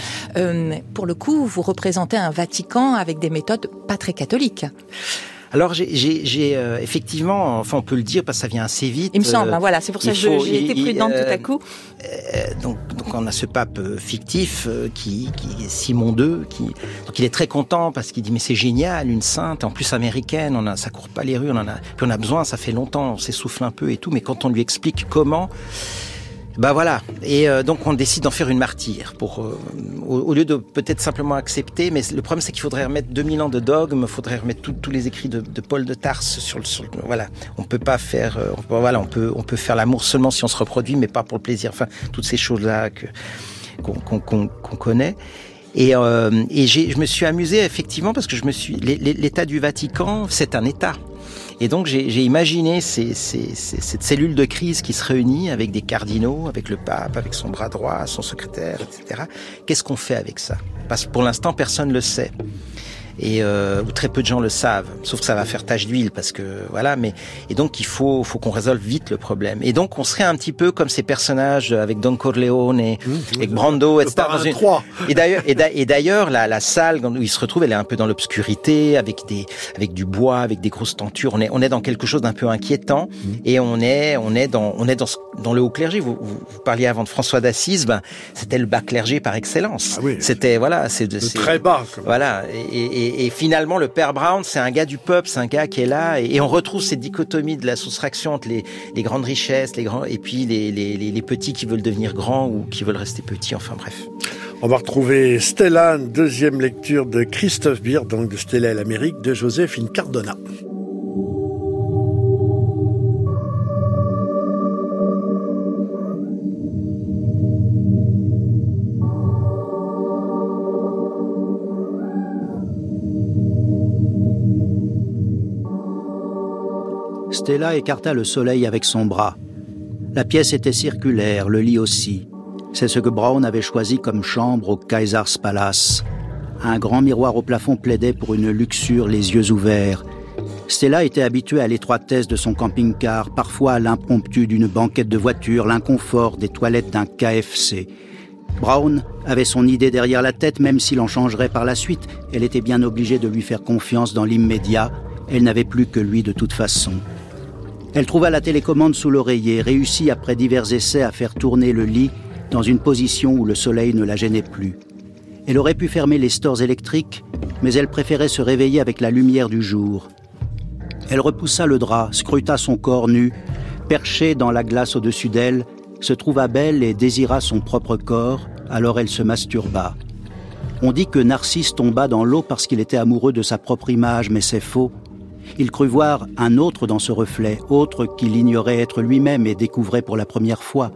pour le coup, vous représentez un Vatican avec des méthodes pas très catholiques. Alors j'ai euh, effectivement, enfin on peut le dire parce que ça vient assez vite. Il me semble, euh, voilà, c'est pour ça que j'ai été prudente euh, tout à coup. Euh, donc, donc on a ce pape euh, fictif euh, qui, qui est Simon II, qui donc il est très content parce qu'il dit mais c'est génial, une sainte, en plus américaine, on a, ça court pas les rues, on en a, puis on a besoin, ça fait longtemps, on s'essouffle un peu et tout, mais quand on lui explique comment, bah voilà. Et euh, donc on décide d'en faire une martyre pour euh, au, lieu de peut-être simplement accepter. Mais le problème c'est qu'il faudrait remettre 2000 ans de dogme, faudrait remettre tous les écrits de, Paul de Tarse sur le, sur voilà. On peut pas faire euh, voilà on peut on peut faire l'amour seulement si on se reproduit, mais pas pour le plaisir. Enfin toutes ces choses là que qu'on qu qu connaît. Et, euh, et je me suis amusé effectivement parce que je me suis l'état du Vatican c'est un état Et donc j'ai imaginé ces, ces, cette cellule de crise qui se réunit avec des cardinaux, avec le pape, avec son bras droit, son secrétaire, etc. Qu'est-ce qu'on fait avec ça? Parce que pour l'instant, personne ne le sait et euh, où très peu de gens le savent, sauf que ça va faire tache d'huile parce que voilà. Mais et donc il faut faut qu'on résolve vite le problème. Et donc on serait un petit peu comme ces personnages avec Don Corleone et mmh, avec Brando, etc. Dans une... Et d'ailleurs et d'ailleurs la, la salle où il se retrouve, elle est un peu dans l'obscurité avec des avec du bois, avec des grosses tentures. On est on est dans quelque chose d'un peu inquiétant mmh. et on est on est dans on est dans dans le haut clergé. Vous, vous, parliez avant de François d'Assise, ben c'était le bas clergé par excellence. Ah oui, c'était voilà, c'est de très bas. Voilà et, et et, finalement, le père Brown, c'est un gars du peuple, c'est un gars qui est là, et, on retrouve cette dichotomie de la soustraction entre les, grandes richesses, les grands, et puis les, petits qui veulent devenir grands ou qui veulent rester petits. Enfin bref. On va retrouver Stella, deuxième lecture de Christophe Beer, donc de Stella et l'Amérique, de Joséphine Cardona. Stella écarta le soleil avec son bras. La pièce était circulaire, le lit aussi. C'est ce que Brown avait choisi comme chambre au Kaiser's Palace. Un grand miroir au plafond plaidait pour une luxure les yeux ouverts. Stella était habituée à l'étroitesse de son camping-car, parfois à l'impromptu d'une banquette de voiture, l'inconfort des toilettes d'un KFC. Brown avait son idée derrière la tête, même s'il en changerait par la suite. Elle était bien obligée de lui faire confiance dans l'immédiat. Elle n'avait plus que lui de toute façon. Elle trouva la télécommande sous l'oreiller, réussit après divers essais à faire tourner le lit dans une position où le soleil ne la gênait plus. Elle aurait pu fermer les stores électriques, mais elle préférait se réveiller avec la lumière du jour. Elle repoussa le drap, scruta son corps nu, perché dans la glace au-dessus d'elle, se trouva belle et désira son propre corps, alors elle se masturba. On dit que Narcisse tomba dans l'eau parce qu'il était amoureux de sa propre image, mais c'est faux. Il crut voir un autre dans ce reflet, autre qu'il ignorait être lui-même et découvrait pour la première fois.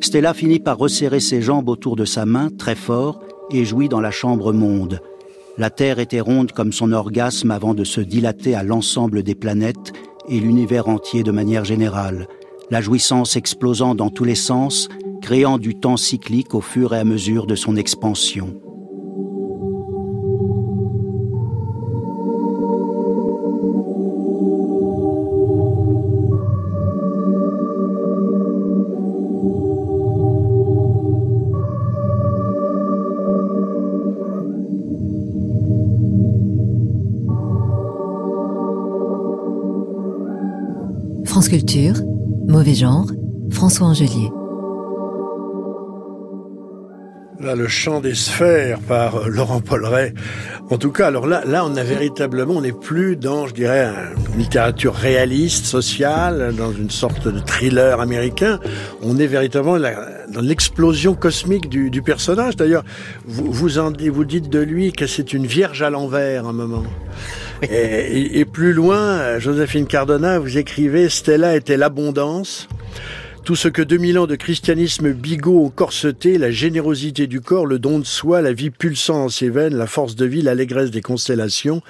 Stella finit par resserrer ses jambes autour de sa main, très fort, et jouit dans la chambre monde. La Terre était ronde comme son orgasme avant de se dilater à l'ensemble des planètes et l'univers entier de manière générale, la jouissance explosant dans tous les sens, créant du temps cyclique au fur et à mesure de son expansion. Culture, Mauvais Genre, François Angelier. Là, le chant des sphères par Laurent Polleret. En tout cas, alors là, là, on a véritablement, on n'est plus dans, je dirais, une littérature réaliste, sociale, dans une sorte de thriller américain. On est véritablement dans l'explosion cosmique du, personnage. D'ailleurs, vous, vous dites de lui que c'est une vierge à l'envers, un moment. Et, et, plus loin, Joséphine Cardona, vous écrivez Stella était l'abondance. Tout ce que 2000 ans de christianisme bigot ont corseté, la générosité du corps, le don de soi, la vie pulsant dans ses veines, la force de vie, l'allégresse des constellations,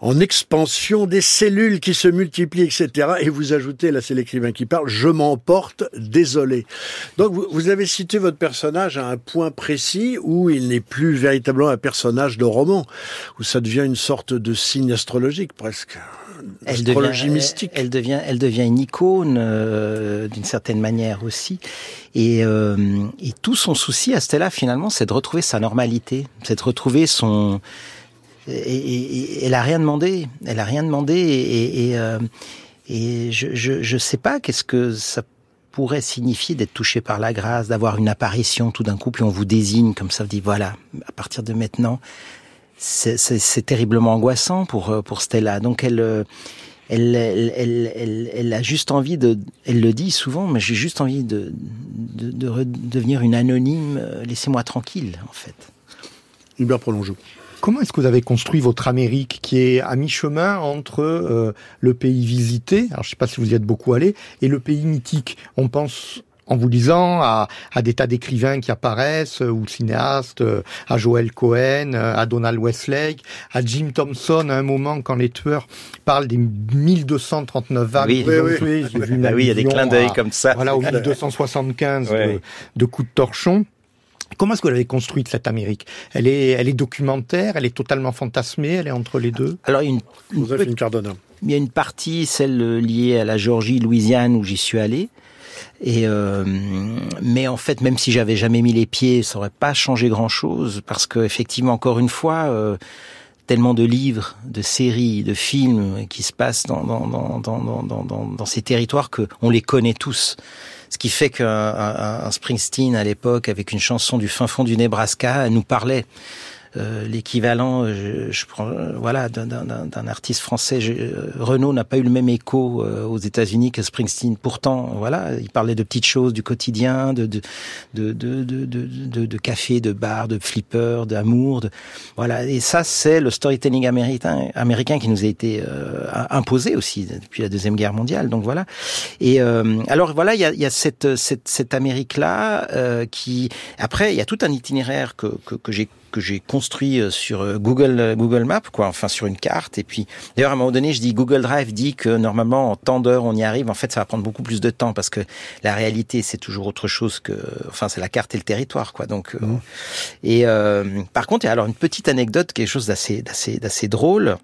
en expansion des cellules qui se multiplient, etc. Et vous ajoutez, là c'est l'écrivain qui parle, je m'emporte, désolé. Donc vous, vous, avez cité votre personnage à un point précis où il n'est plus véritablement un personnage de roman, où ça devient une sorte de signe astrologique presque elle devient, mystique. Elle, devient, elle devient une icône euh, d'une certaine manière aussi. Et, euh, et tout son souci à Stella finalement, c'est de retrouver sa normalité, c'est de retrouver son. Et, et, elle a rien demandé. Elle a rien demandé. Et, euh, et je, je, je sais pas qu'est-ce que ça pourrait signifier d'être touché par la grâce, d'avoir une apparition tout d'un coup, puis on vous désigne comme ça, vous dit voilà, à partir de maintenant, c'est terriblement angoissant pour euh, pour Stella. Donc euh, elle elle, elle, elle, elle, a juste envie de, elle le dit souvent, mais j'ai juste envie de, de, de devenir une anonyme. Euh, laissez-moi tranquille, en fait. Hubert Prolongeau. Comment est-ce que vous avez construit votre Amérique qui est à mi-chemin entre euh, le pays visité, alors je ne sais pas si vous y êtes beaucoup allé, et le pays mythique? On pense en vous lisant à, à des tas d'écrivains qui apparaissent, ou cinéastes, à Joel Cohen, à Donald Westlake, à Jim Thompson à un moment quand les tueurs parlent des 1239 vagues oui, oui, oui. Ah oui, il y a des clins d'œil comme ça. Voilà, au 1275 de, de coups de torchon. Comment est-ce que vous l'avez construite cette Amérique? Elle est, elle est documentaire, elle est totalement fantasmée, elle est entre les deux? Alors une, une, une Cardona. Il y a une partie, celle liée à la Géorgie, Louisiane, où j'y suis allé. Et euh, mais en fait, même si j'avais jamais mis les pieds, ça aurait pas changé grand-chose parce que effectivement, encore une fois. Euh, tellement de livres, de séries, de films qui se passent dans, dans, dans, dans, ces territoires que on les connaît tous. Ce qui fait qu'un un Springsteen à l'époque, avec une chanson du fin fond du Nebraska, nous parlait euh, l'équivalent, je, je, prends, euh, voilà, d'un artiste français. Je, euh, Renault n'a pas eu le même écho aux États-Unis que Springsteen. Pourtant, voilà, il parlait de petites choses du quotidien, de de de de de, de, café, de bar, de flipper, d'amour, de voilà. Et ça, c'est le storytelling américain, américain qui nous a été imposé aussi depuis la deuxième guerre mondiale. Donc voilà. Et alors voilà, il y a, y a cette cette cette Amérique là qui après il y a tout un itinéraire que que, que j'ai que j'ai construit euh, sur euh, Google euh, Google Maps, quoi, enfin sur une carte. Et puis, d'ailleurs, à un moment donné, je dis Google Drive dit que normalement en temps d'heure on y arrive. En fait, ça va prendre beaucoup plus de temps parce que la réalité c'est toujours autre chose que, enfin, c'est la carte et le territoire, quoi. Donc, mmh. et par contre, il y a alors une petite anecdote, quelque chose d'assez d'assez d'assez drôle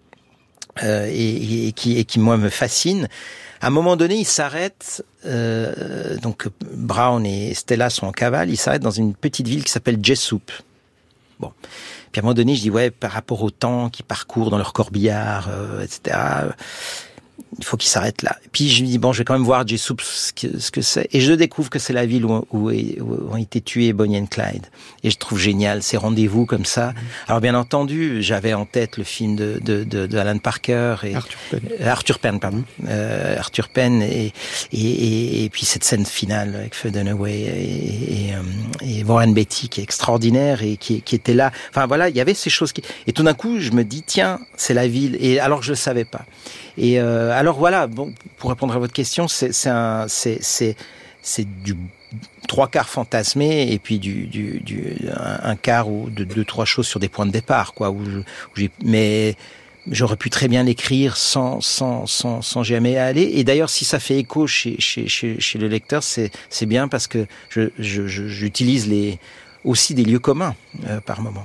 euh, et, et, qui et qui moi me fascine. À un moment donné, il s'arrête. Euh, donc Brown et Stella sont en cavale. Ils s'arrêtent dans une petite ville qui s'appelle Jessup. Bon. Puis à un moment donné, je dis ouais, par rapport au temps qu'ils parcourent dans leur corbillard, euh, etc il faut qu'il s'arrête là. puis je lui dis bon, je vais quand même voir Jessup ce que ce que c'est, et je découvre que c'est la ville où, où, où, ont été tués Bonnie et Clyde. Et je trouve génial ces rendez-vous comme ça. Mm-hmm. Alors bien entendu, j'avais en tête le film de, de, de, de Alan Parker et Arthur Penn, euh, Arthur Penn pardon, euh, Arthur Penn et, et, et, puis cette scène finale avec Faye Dunaway et, et, euh, et, Warren Beatty qui est extraordinaire et qui, qui était là. Enfin voilà, il y avait ces choses qui. Et tout d'un coup, je me dis tiens, c'est la ville. Et alors je le savais pas. Et euh, alors voilà, bon, pour répondre à votre question, c'est du trois quarts fantasmé et puis du, du, du un, quart ou de deux trois choses sur des points de départ quoi. Mais j'aurais pu très bien l'écrire sans, sans, sans, sans jamais aller. Et d'ailleurs, si ça fait écho chez, chez, chez, chez le lecteur, c'est, bien parce que j'utilise aussi des lieux communs euh, par moment.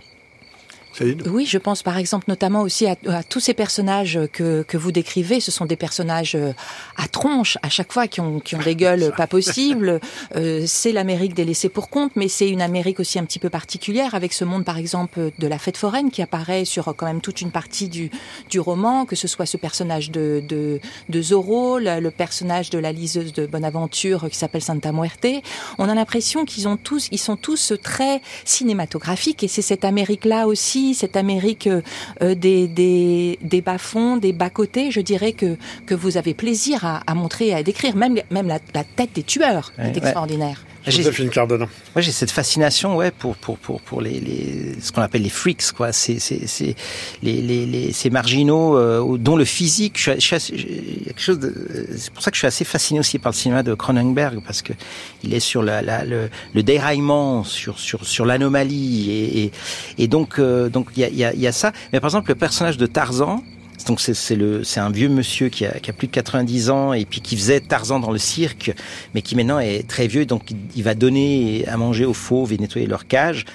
Oui, je pense par exemple notamment aussi à, à, tous ces personnages que, que vous décrivez. Ce sont des personnages euh, à tronche à chaque fois qui ont, qui ont des gueules pas possibles. Euh, c'est l'Amérique des laissés pour compte, mais c'est une Amérique aussi un petit peu particulière avec ce monde par exemple de la fête foraine qui apparaît sur quand même toute une partie du, du roman, que ce soit ce personnage de, de, de Zorro, le, le, personnage de la liseuse de Bonaventure qui s'appelle Santa Muerte. On a l'impression qu'ils ont tous, ils sont tous très cinématographiques et c'est cette Amérique-là aussi cette Amérique euh, euh, des, des, des bas-fonds, des bas-côtés, je dirais que, que vous avez plaisir à, à montrer et à décrire. Même, même la, la tête des tueurs ouais, est extraordinaire. Joséphine Cardona. Moi, j'ai cette fascination, ouais, pour pour pour pour les, les ce qu'on appelle les freaks, quoi. C'est c'est c'est les, les les ces marginaux euh, dont le physique. Je je suis quelque chose. C'est pour ça que je suis assez fasciné aussi par le cinéma de Cronenberg parce que il est sur la, la le, le déraillement, sur sur sur l'anomalie et, et, et donc euh, donc il y a il y a, y a ça. Mais par exemple, le personnage de Tarzan donc c'est un vieux monsieur qui a, qui a, plus de 90 ans et puis qui faisait Tarzan dans le cirque, mais qui maintenant est très vieux, donc il va donner à manger aux fauves et nettoyer leur cage.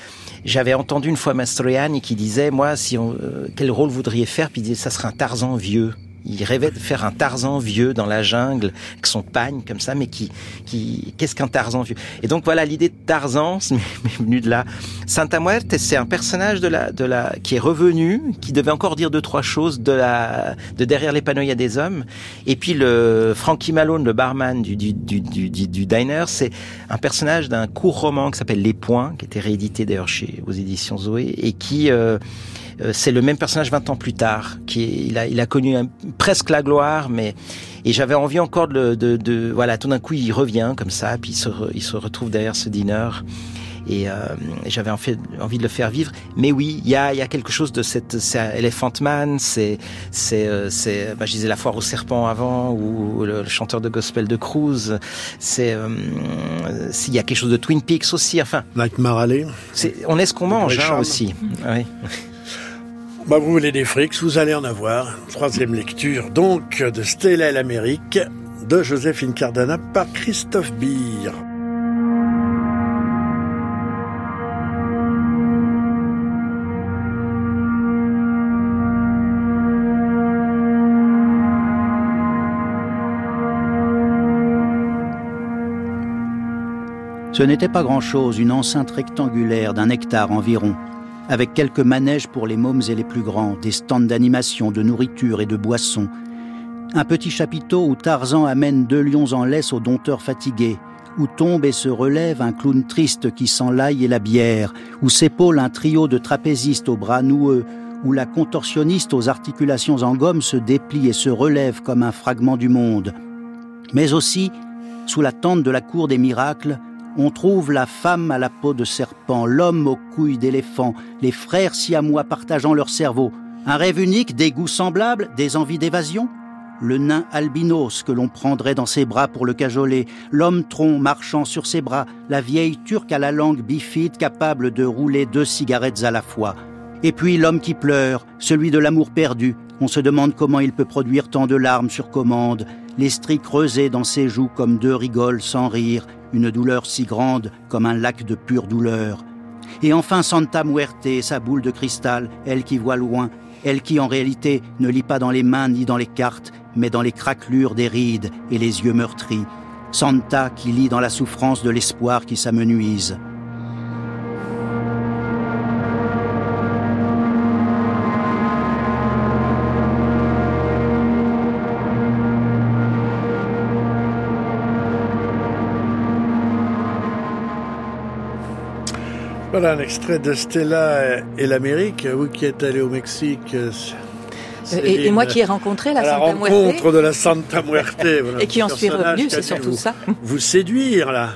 J'avais entendu une fois Mastroianni qui disait moi si on, euh, quel rôle voudriez faire? Puis il disait ça serait un Tarzan vieux. Il rêvait de faire un Tarzan vieux dans la jungle, avec son pagne comme ça, mais qui, qui, qu'est-ce qu'un Tarzan vieux? Et donc voilà, l'idée de Tarzan m'est venue de là. Santa Muerte, c'est un personnage de la, de la, qui est revenu, qui devait encore dire deux trois choses de la, de derrière les panneaux il y a des hommes. Et puis le Frankie Malone, le barman du du du du, du diner, c'est un personnage d'un court roman qui s'appelle Les Points, qui était réédité d'ailleurs chez aux éditions Zoé et qui euh, c'est le même personnage 20 ans plus tard. Qui il a, il a connu un, presque la gloire, mais et j'avais envie encore de, de, de, voilà, tout d'un coup il revient comme ça, puis il se, il se retrouve derrière ce dîner. et, j'avais envie de le faire vivre. Mais oui, il y a, y a quelque chose de cette Elephant Man, c'est c'est c'est bah, je disais la foire au serpent avant ou le, chanteur de gospel de Cruz, c'est il y a quelque chose de Twin Peaks aussi. Enfin, Nightmare Alley. C'est on est ce qu'on mange hein, aussi. Oui. Bah, vous voulez des frics, vous allez en avoir. Troisième lecture, donc, de Stella l'Amérique, de Joséphine Cardana par Christophe Beer. Ce n'était pas grand-chose, une enceinte rectangulaire d'un hectare environ, avec quelques manèges pour les mômes et les plus grands, des stands d'animation, de nourriture et de boissons. Un petit chapiteau où Tarzan amène deux lions en laisse aux dompteurs fatigués, où tombe et se relève un clown triste qui sent l'ail et la bière, où s'épaule un trio de trapézistes aux bras noueux, où la contorsionniste aux articulations en gomme se déplie et se relève comme un fragment du monde. Mais aussi, sous la tente de la cour des miracles, on trouve la femme à la peau de serpent, l'homme aux couilles d'éléphant, les frères siamois partageant leur cerveau. Un rêve unique, des goûts semblables, des envies d'évasion Le nain albinos que l'on prendrait dans ses bras pour le cajoler, l'homme tronc marchant sur ses bras, la vieille turque à la langue bifide capable de rouler deux cigarettes à la fois. Et puis l'homme qui pleure, celui de l'amour perdu. On se demande comment il peut produire tant de larmes sur commande, les stries creusées dans ses joues comme deux rigoles sans rire, une douleur si grande comme un lac de pure douleur. Et enfin Santa Muerte, sa boule de cristal, elle qui voit loin, elle qui en réalité ne lit pas dans les mains ni dans les cartes, mais dans les craquelures des rides et les yeux meurtris. Santa qui lit dans la souffrance de l'espoir qui s'amenuise. Voilà un extrait de Stella et l'Amérique. Vous qui êtes allé au Mexique. Euh, et, moi qui ai rencontré la, Santa Muerte. la rencontre de la Santa Muerte. et qui en suis revenu, c'est surtout ça. Vous séduire, là.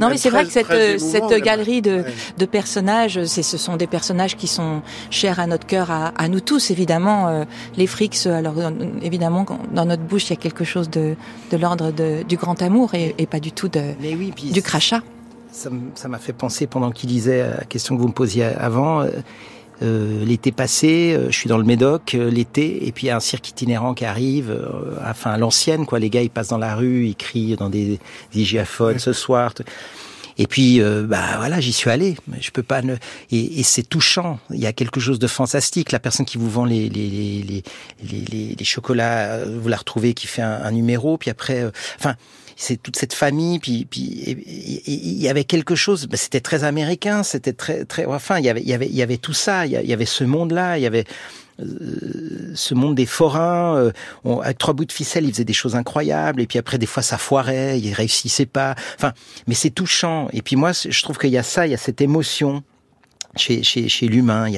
non, mais c'est vrai que cette, cette galerie de, de personnages, ce sont des personnages qui sont chers à notre cœur, à, à nous tous, évidemment. Euh, les frics, alors évidemment, dans notre bouche, il y a quelque chose de, de l'ordre du grand amour et, et, pas du tout de, oui, du crachat ça m'a fait penser pendant qu'il disait la question que vous me posiez avant. Euh, euh, l'été passé, euh, je suis dans le Médoc l'été, et puis il y a un cirque itinérant qui arrive, enfin l'ancienne quoi. Les gars ils passent dans la rue, ils crient dans des, des ce soir. Et puis, bah voilà, j'y suis allé. Je peux pas ne. Et, c'est touchant. Il y a quelque chose de fantastique. La personne qui vous vend les les les les, les, chocolats, vous la retrouvez qui fait un, un numéro. Puis après, enfin c'est toute cette famille, puis puis il y avait quelque chose. Ben, c'était très américain, c'était très très. Enfin, il y avait il y avait il y avait tout ça. Il y avait ce monde-là. Il y avait euh, ce monde des forains, euh, avec trois bouts de ficelle, ils faisaient des choses incroyables, et puis après des fois ça foirait, ils réussissaient pas. Enfin, mais c'est touchant. Et puis moi, je trouve qu'il y a ça, il y a cette émotion chez, chez, chez l'humain.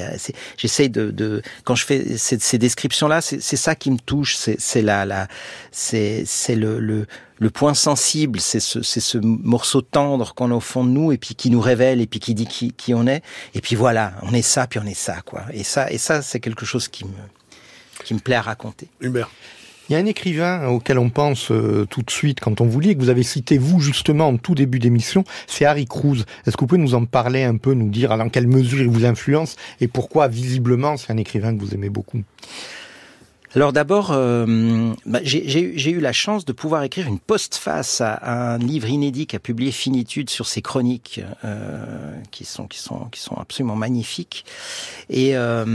J'essaye de, de, quand je fais ces, ces descriptions-là, c'est ça qui me touche. C'est la, la, c'est le, le, le point sensible. C'est ce, ce morceau tendre qu'on a au fond de nous et puis qui nous révèle et puis qui dit qui, qui on est. Et puis voilà, on est ça, puis on est ça, quoi. Et ça, et ça, c'est quelque chose qui me, qui me plaît à raconter. Hubert. Il y a un écrivain auquel on pense euh, tout de suite quand on vous lit, que vous avez cité vous justement en tout début d'émission, c'est Harry Cruz. Est-ce que vous pouvez nous en parler un peu, nous dire dans quelle mesure il vous influence et pourquoi visiblement c'est un écrivain que vous aimez beaucoup? Alors d'abord, euh, bah, j'ai eu la chance de pouvoir écrire une postface à, un livre inédit qu'a publié Finitude sur ses chroniques, euh, qui sont absolument magnifiques. Et euh,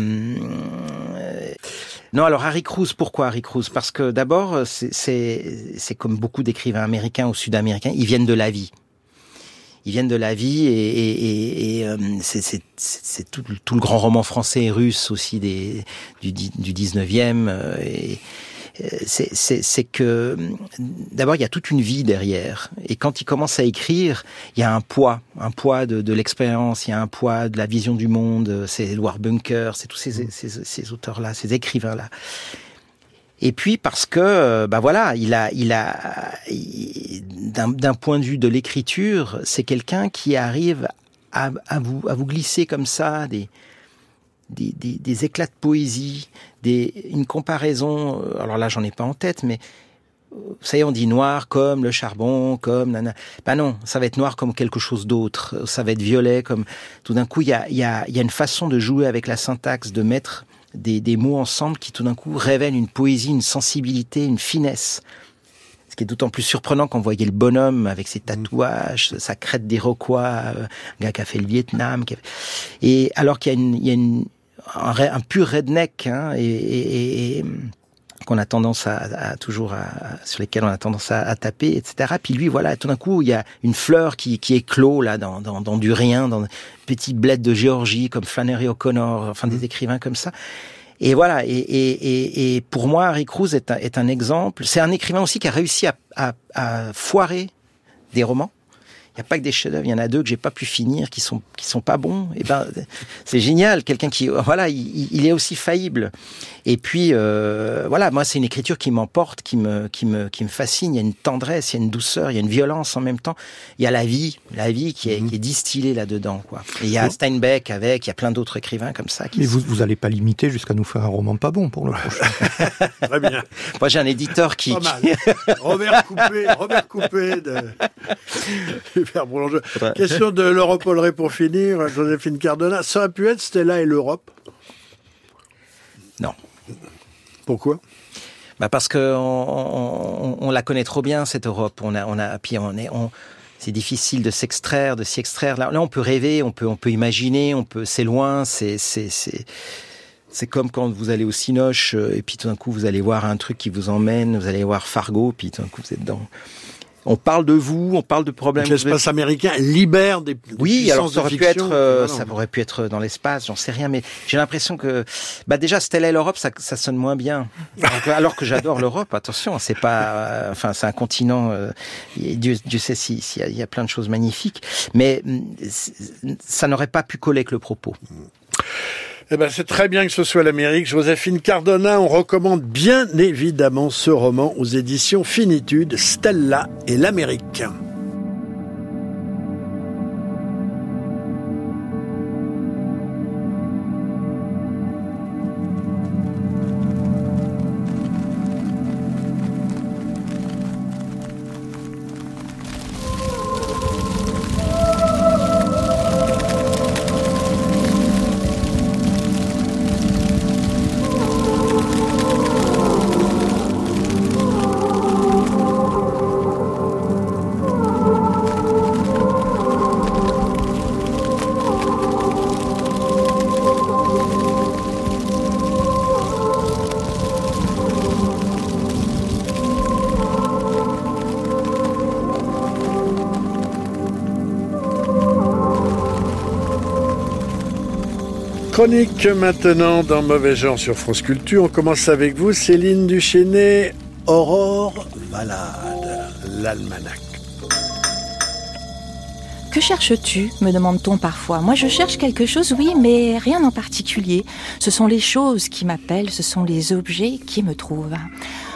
non, alors Harry Cruz, pourquoi Harry Cruz? Parce que d'abord, c'est comme beaucoup d'écrivains américains ou sud-américains, ils viennent de la vie ils viennent de la vie et, et, et euh, c'est tout, tout, le grand roman français et russe aussi des, du, du 19e. Euh, et, euh, c'est que d'abord il y a toute une vie derrière et quand il commence à écrire il y a un poids un poids de, de l'expérience il y a un poids de la vision du monde c'est Edward Bunker c'est tous ces, ces, ces auteurs là ces écrivains là et puis parce que, bah voilà, il a, il a, d'un point de vue de l'écriture, c'est quelqu'un qui arrive à, vous, à vous glisser comme ça des, des, des, éclats de poésie, des, une comparaison. Euh, alors là, j'en ai pas en tête, mais ça y est, on dit noir comme le charbon, comme nana. Ben non, ça va être noir comme quelque chose d'autre. Ça va être violet comme. Tout d'un coup, il y a, y, a, y a une façon de jouer avec la syntaxe, de mettre des, des mots ensemble qui tout d'un coup révèlent une poésie, une sensibilité, une finesse. Ce qui est d'autant plus surprenant quand vous voyez le bonhomme avec ses tatouages, sa crête d'Iroquois, euh, un gars qui a fait le Vietnam. Et alors qu'il y a, une, il y a une, un, pur redneck, hein, et, et, et qu'on a tendance à, à toujours à, sur lesquels on a tendance à, à, taper, etc. Puis lui, voilà, tout d'un coup, il y a une fleur qui, qui éclot là dans, dans, dans du rien, dans petit bled de Géorgie comme Flannery O'Connor, enfin des mmh. écrivains comme ça. Et voilà. Et, et, et, pour moi, Harry Cruz est un, est un exemple. C'est un écrivain aussi qui a réussi à, à, à foirer des romans n'y a pas que des chefs-d'œuvre, il y en a deux que j'ai pas pu finir, qui sont qui sont pas bons. Et eh ben, c'est génial, quelqu'un qui voilà, il, il, est aussi faillible. Et puis euh, voilà, moi c'est une écriture qui m'emporte, qui me qui me qui me fascine. Il y a une tendresse, il y a une douceur, il y a une violence en même temps. Il y a la vie, la vie qui est, mhm. qui est distillée là-dedans, quoi. Et il y a Steinbeck avec, il y a plein d'autres écrivains comme ça. Qui Mais vous vous allez pas limiter jusqu'à nous faire un roman pas bon pour le prochain. Très bien. Moi j'ai un éditeur qui, Robert Coupé, Robert Coupé de Question de Laurent Polleret pour finir, Joséphine Cardona. Ça aurait pu être Stella et l'Europe? Non. Pourquoi? Bah parce que on, la connaît trop bien cette Europe. On a, on a, puis on est, on, c'est difficile de s'extraire, de s'y extraire. Là, là, on peut rêver, on peut, on peut imaginer, on peut, c'est loin, c'est, c'est, c'est, c'est comme quand vous allez au Cinoche euh, et puis tout d'un coup vous allez voir un truc qui vous emmène, vous allez voir Fargo, puis tout d'un coup vous êtes dans on parle de vous, on parle de problèmes. L'espace américain libère des. Oui, alors ça aurait pu être, euh, ça aurait pu être dans l'espace, j'en sais rien, mais j'ai l'impression que, bah déjà Stella et l'Europe, ça, ça sonne moins bien. alors que j'adore l'Europe, attention, c'est pas, euh, enfin c'est un continent. Euh, Dieu, Dieu, sait s'il si, y, y, a plein de choses magnifiques, mais mm, ça n'aurait pas pu coller avec le propos. Eh ben, c'est très bien que ce soit l'Amérique. Joséphine Cardona, on recommande bien évidemment ce roman aux éditions Finitude, Stella et l'Amérique. Chronique maintenant dans Mauvais Genre sur France Culture. On commence avec vous, Céline Duchesnay, Aurore Malade, l'almanach. Que cherches-tu me demande-t-on parfois. Moi, je cherche quelque chose, oui, mais rien en particulier. Ce sont les choses qui m'appellent, ce sont les objets qui me trouvent.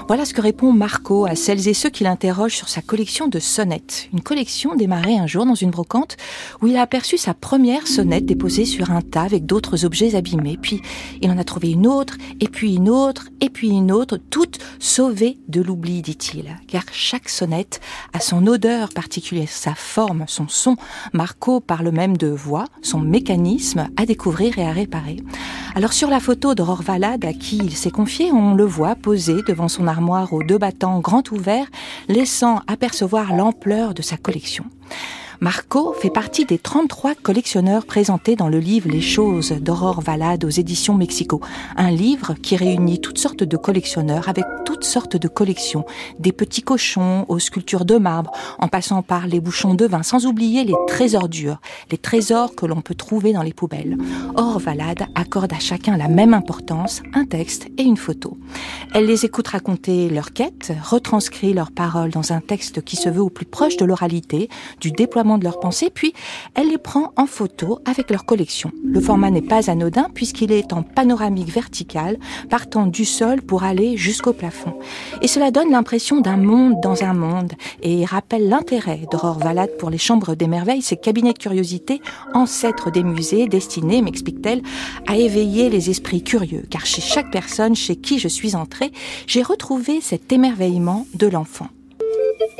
Voilà ce que répond À celles et ceux qui l'interrogent sur sa collection de sonnettes. Une collection démarrée un jour dans une brocante où il a aperçu sa première sonnette déposée sur un tas avec d'autres objets abîmés. Puis il en a trouvé une autre, et puis une autre, et puis une autre, toutes sauvées de l'oubli, dit-il. Car chaque sonnette a son odeur particulière, sa forme, son son. Marco parle même de voix, son mécanisme à découvrir et à réparer. Alors sur la photo d'Aurore Valade à qui il s'est confié, on le voit posé devant son armoire aux deux battants grand ouverts, laissant apercevoir l'ampleur de sa collection. Marco fait partie des 33 collectionneurs présentés dans le livre Les choses d'Aurore Valade aux éditions Mexico. Un livre qui réunit toutes sortes de collectionneurs avec toutes sortes de collections. Des petits cochons aux sculptures de marbre, en passant par les bouchons de vin, sans oublier les trésors durs, les trésors que l'on peut trouver dans les poubelles. Aurore Valade accorde à chacun la même importance, un texte et une photo. Elle les écoute raconter leur quête, retranscrit leurs paroles dans un texte qui se veut au plus proche de l'oralité, du déploiement de leurs pensées, puis elle les prend en photo avec leur collection. Le format n'est pas anodin puisqu'il est en panoramique verticale, partant du sol pour aller jusqu'au plafond. Et cela donne l'impression d'un monde dans un monde et rappelle l'intérêt d'Aurore Valade pour les chambres des merveilles, ces cabinets de curiosité, ancêtres des musées, destinés, m'explique-t-elle, à éveiller les esprits curieux. Car chez chaque personne chez qui je suis entrée, j'ai retrouvé cet émerveillement de l'enfant.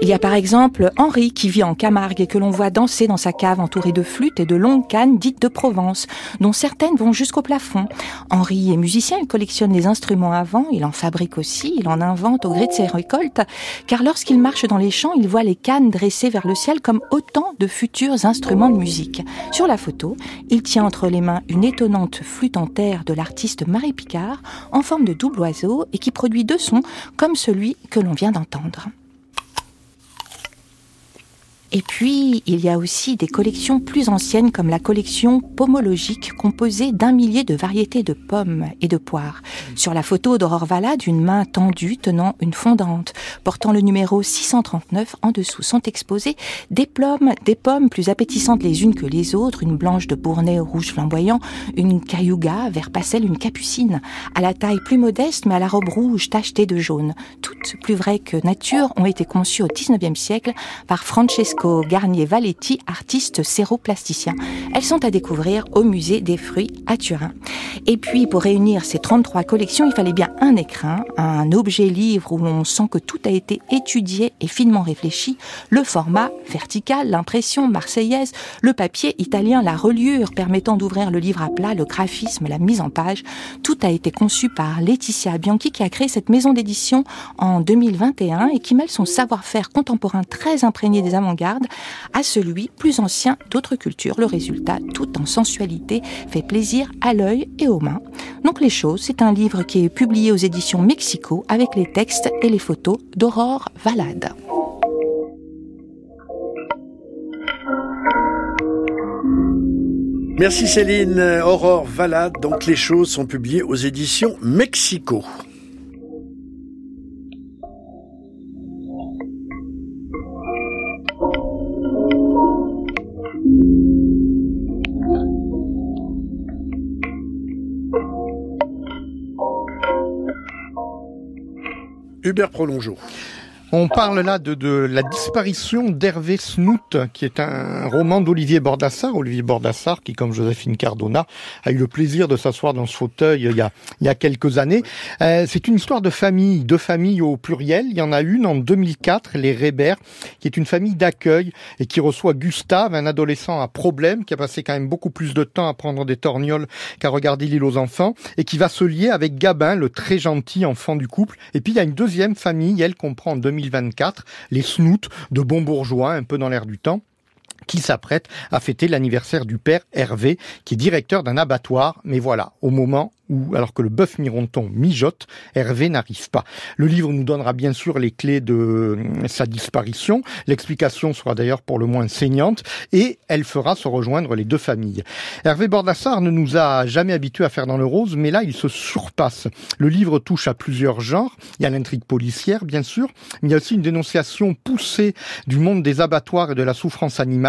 Il y a par exemple Henri qui vit en Camargue et que l'on voit danser dans sa cave entourée de flûtes et de longues cannes dites de Provence, dont certaines vont jusqu'au plafond. Henri est musicien, il collectionne les instruments avant, il en fabrique aussi, il en invente au gré de ses récoltes, car lorsqu'il marche dans les champs, il voit les cannes dressées vers le ciel comme autant de futurs instruments de musique. Sur la photo, il tient entre les mains une étonnante flûte en terre de l'artiste Marie Picard, en forme de double oiseau et qui produit deux sons comme celui que l'on vient d'entendre. Et puis, il y a aussi des collections plus anciennes comme la collection pomologique composée d'un millier de variétés de pommes et de poires. Sur la photo d'Aurore Valade, une main tendue tenant une fondante portant le numéro 639 en dessous sont exposées des pommes, des pommes plus appétissantes les unes que les autres, une blanche de Bournay rouge flamboyant, une cayuga vert pastel, une capucine, à la taille plus modeste mais à la robe rouge tachetée de jaune. Toutes plus vraies que nature ont été conçues au 19e siècle par Francesco Garnier-Valetti, artiste séroplasticien. Elles sont à découvrir au musée des fruits à Turin. Et puis, pour réunir ces 33 collections, il fallait bien un écrin, un objet livre où l'on sent que tout a été étudié et finement réfléchi, le format vertical, l'impression marseillaise, le papier italien, la reliure permettant d'ouvrir le livre à plat, le graphisme, la mise en page. Tout a été conçu par Laetitia Bianchi qui a créé cette maison d'édition en 2021 et qui mêle son savoir-faire contemporain très imprégné des avant-gardes à celui plus ancien d'autres cultures. Le résultat, tout en sensualité, fait plaisir à l'œil et aux mains. Donc les choses, c'est un livre qui est publié aux éditions Mexico avec les textes et les photos d'Aurore Valade. Merci Céline. Aurore Valade, donc les choses sont publiées aux éditions Mexico. Hubert Prolongeau. On parle là de, de la disparition d'Hervé Snout, qui est un roman d'Olivier Bordassar. Olivier Bordassar, qui, comme Joséphine Cardona, a eu le plaisir de s'asseoir dans ce fauteuil il y a, il y a quelques années. Euh, c'est une histoire de famille, de famille au pluriel. Il y en a une en 2004, les Rébert, qui est une famille d'accueil et qui reçoit Gustave, un adolescent à problème, qui a passé quand même beaucoup plus de temps à prendre des torgnoles qu'à regarder l'île aux enfants, et qui va se lier avec Gabin, le très gentil enfant du couple. Et puis il y a une deuxième famille, elle comprend en 2024, les snoots de bons bourgeois, un peu dans l'air du temps qui s'apprête à fêter l'anniversaire du père Hervé, qui est directeur d'un abattoir. Mais voilà, au moment où, alors que le bœuf mironton mijote, Hervé n'arrive pas. Le livre nous donnera bien sûr les clés de euh, sa disparition. L'explication sera d'ailleurs pour le moins saignante et elle fera se rejoindre les deux familles. Hervé Bordassar ne nous a jamais habitués à faire dans le rose, mais là, il se surpasse. Le livre touche à plusieurs genres. Il y a l'intrigue policière, bien sûr, mais il y a aussi une dénonciation poussée du monde des abattoirs et de la souffrance animale.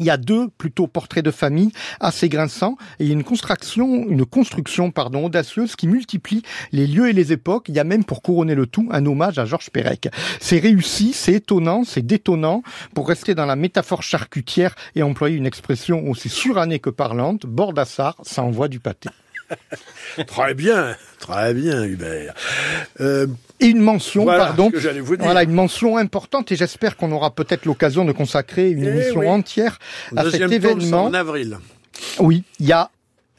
Il y a deux plutôt portraits de famille assez grinçants et une construction, une construction audacieuse qui multiplie les lieux et les époques. Il y a même pour couronner le tout un hommage à Georges Perec. C'est réussi, c'est étonnant, c'est détonnant. Pour rester dans la métaphore charcutière et employer une expression aussi surannée que parlante, Bordassar, ça envoie du pâté. très bien, très bien, Hubert. Euh, et une mention, voilà pardon. vous dire. Voilà, une mention importante et j'espère qu'on aura peut-être l'occasion de consacrer une Eh émission oui. entière à cet Deuxième événement. en avril. Oui, il y a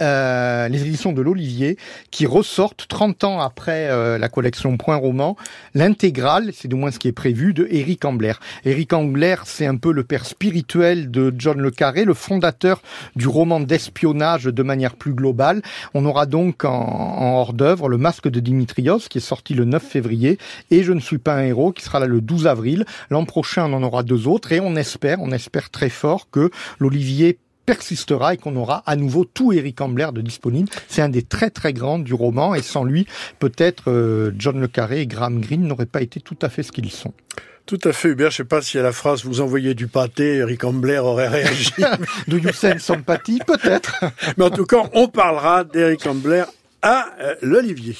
euh, les éditions de l'Olivier qui ressortent 30 ans après euh, la collection Point Roman, l'intégrale, c'est du moins ce qui est prévu, de Eric Ambler. Eric Ambler, c'est un peu le père spirituel de John Le Carré, le fondateur du roman d'espionnage de manière plus globale. On aura donc en, en hors d'œuvre le masque de Dimitrios qui est sorti le 9 février et Je ne suis pas un héros qui sera là le 12 avril. L'an prochain, on en aura deux autres et on espère, on espère très fort que l'Olivier persistera et qu'on aura à nouveau tout Eric Ambler de disponible. C'est un des très très grands du roman et sans lui, peut-être euh, John Le Carré et Graham Greene n'auraient pas été tout à fait ce qu'ils sont. Tout à fait, Hubert. Je sais pas si à la phrase vous envoyez du pâté, Eric Ambler aurait réagi. Do you send sympathie Peut-être? Mais en tout cas, on parlera d'Eric Ambler à euh, l'Olivier.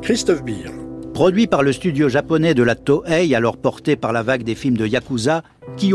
Christophe Beer. Produit par le studio japonais de la Toei, alors porté par la vague des films de Yakuza,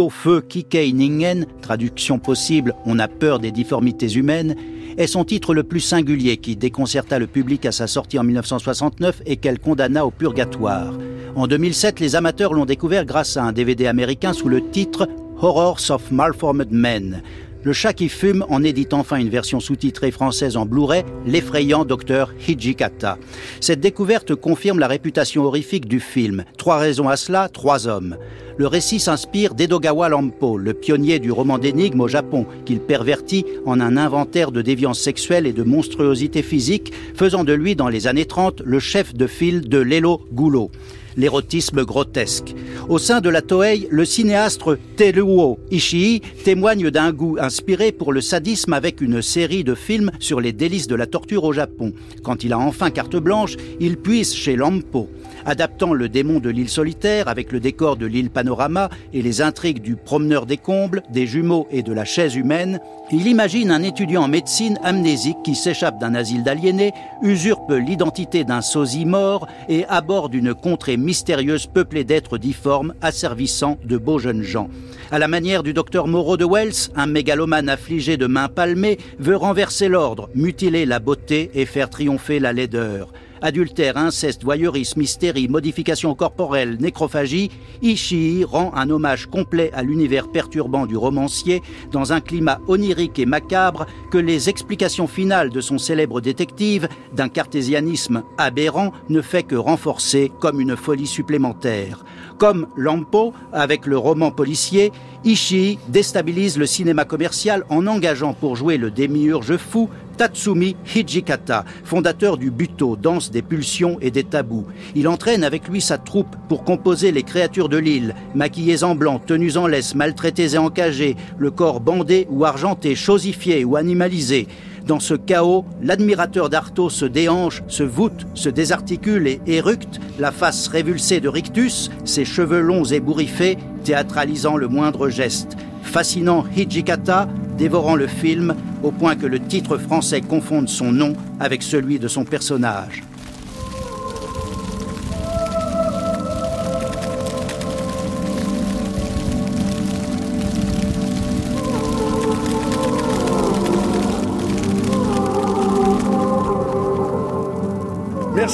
Feu Kikei Ningen, traduction possible On a peur des difformités humaines, est son titre le plus singulier qui déconcerta le public à sa sortie en 1969 et qu'elle condamna au purgatoire. En 2007, les amateurs l'ont découvert grâce à un DVD américain sous le titre Horrors of Malformed Men. Le chat qui fume en édite enfin une version sous-titrée française en Blu-ray, l'effrayant docteur Hijikata. Cette découverte confirme la réputation horrifique du film. Trois raisons à cela, trois hommes. Le récit s'inspire d'Edogawa Lampo, le pionnier du roman d'énigmes au Japon, qu'il pervertit en un inventaire de déviance sexuelle et de monstruosité physique, faisant de lui, dans les années 30, le chef de file de Lelo Gulo l'érotisme grotesque. Au sein de la Toei, le cinéaste Teruo Ishii témoigne d'un goût inspiré pour le sadisme avec une série de films sur les délices de la torture au Japon. Quand il a enfin carte blanche, il puise chez Lampo. Adaptant le démon de l'île solitaire avec le décor de l'île Panorama et les intrigues du promeneur des combles, des jumeaux et de la chaise humaine, il imagine un étudiant en médecine amnésique qui s'échappe d'un asile d'aliénés, usurpe l'identité d'un sosie mort et aborde une contrée mystérieuse peuplée d'êtres difformes asservissant de beaux jeunes gens. À la manière du docteur Moreau de Wells, un mégalomane affligé de mains palmées veut renverser l'ordre, mutiler la beauté et faire triompher la laideur adultère, inceste, voyeurisme, hystérie, modification corporelle, nécrophagie, Ishii rend un hommage complet à l'univers perturbant du romancier dans un climat onirique et macabre que les explications finales de son célèbre détective, d'un cartésianisme aberrant, ne fait que renforcer comme une folie supplémentaire. Comme Lampo, avec le roman policier, Ishii déstabilise le cinéma commercial en engageant pour jouer le démiurge fou Tatsumi Hijikata, fondateur du Buto, danse des pulsions et des tabous. Il entraîne avec lui sa troupe pour composer les créatures de l'île, maquillées en blanc, tenues en laisse, maltraitées et encagées, le corps bandé ou argenté, chosifié ou animalisé. Dans ce chaos, l'admirateur d'Artaud se déhanche, se voûte, se désarticule et éructe, la face révulsée de rictus, ses cheveux longs et bourriffés, théâtralisant le moindre geste. Fascinant Hijikata, dévorant le film, au point que le titre français confonde son nom avec celui de son personnage.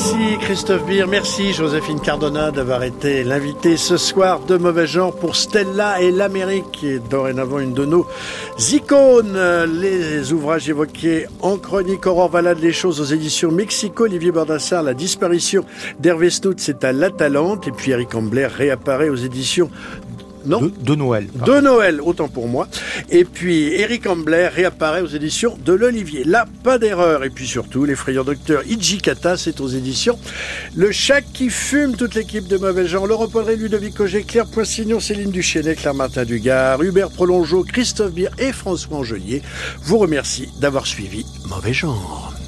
Merci Christophe Beer, merci Joséphine Cardona d'avoir été l'invité ce soir de Mauvais Genre pour Stella et l'Amérique, qui est dorénavant une de nos icônes. Les ouvrages évoqués en chronique Aurore Valade, les choses aux éditions Mexico, Olivier Bordassar, la disparition d'Hervé Stout, c'est à La Talente, et puis Eric Ambler réapparaît aux éditions non de, Noël. De Noël, autant pour moi. Et puis Eric Ambler réapparaît aux éditions de l'Olivier. Là, pas d'erreur. Et puis surtout, l'effrayant docteur Ijikata, c'est aux éditions Le Chat qui fume, toute l'équipe de Mauvais Genre, Laurent Podré, Ludovic Auger, Claire Poissignon, Céline Duchesnet, Claire Martin Dugard, Hubert Prolongeau, Christophe Bier et François Angelier vous remercie d'avoir suivi Mauvais Genre.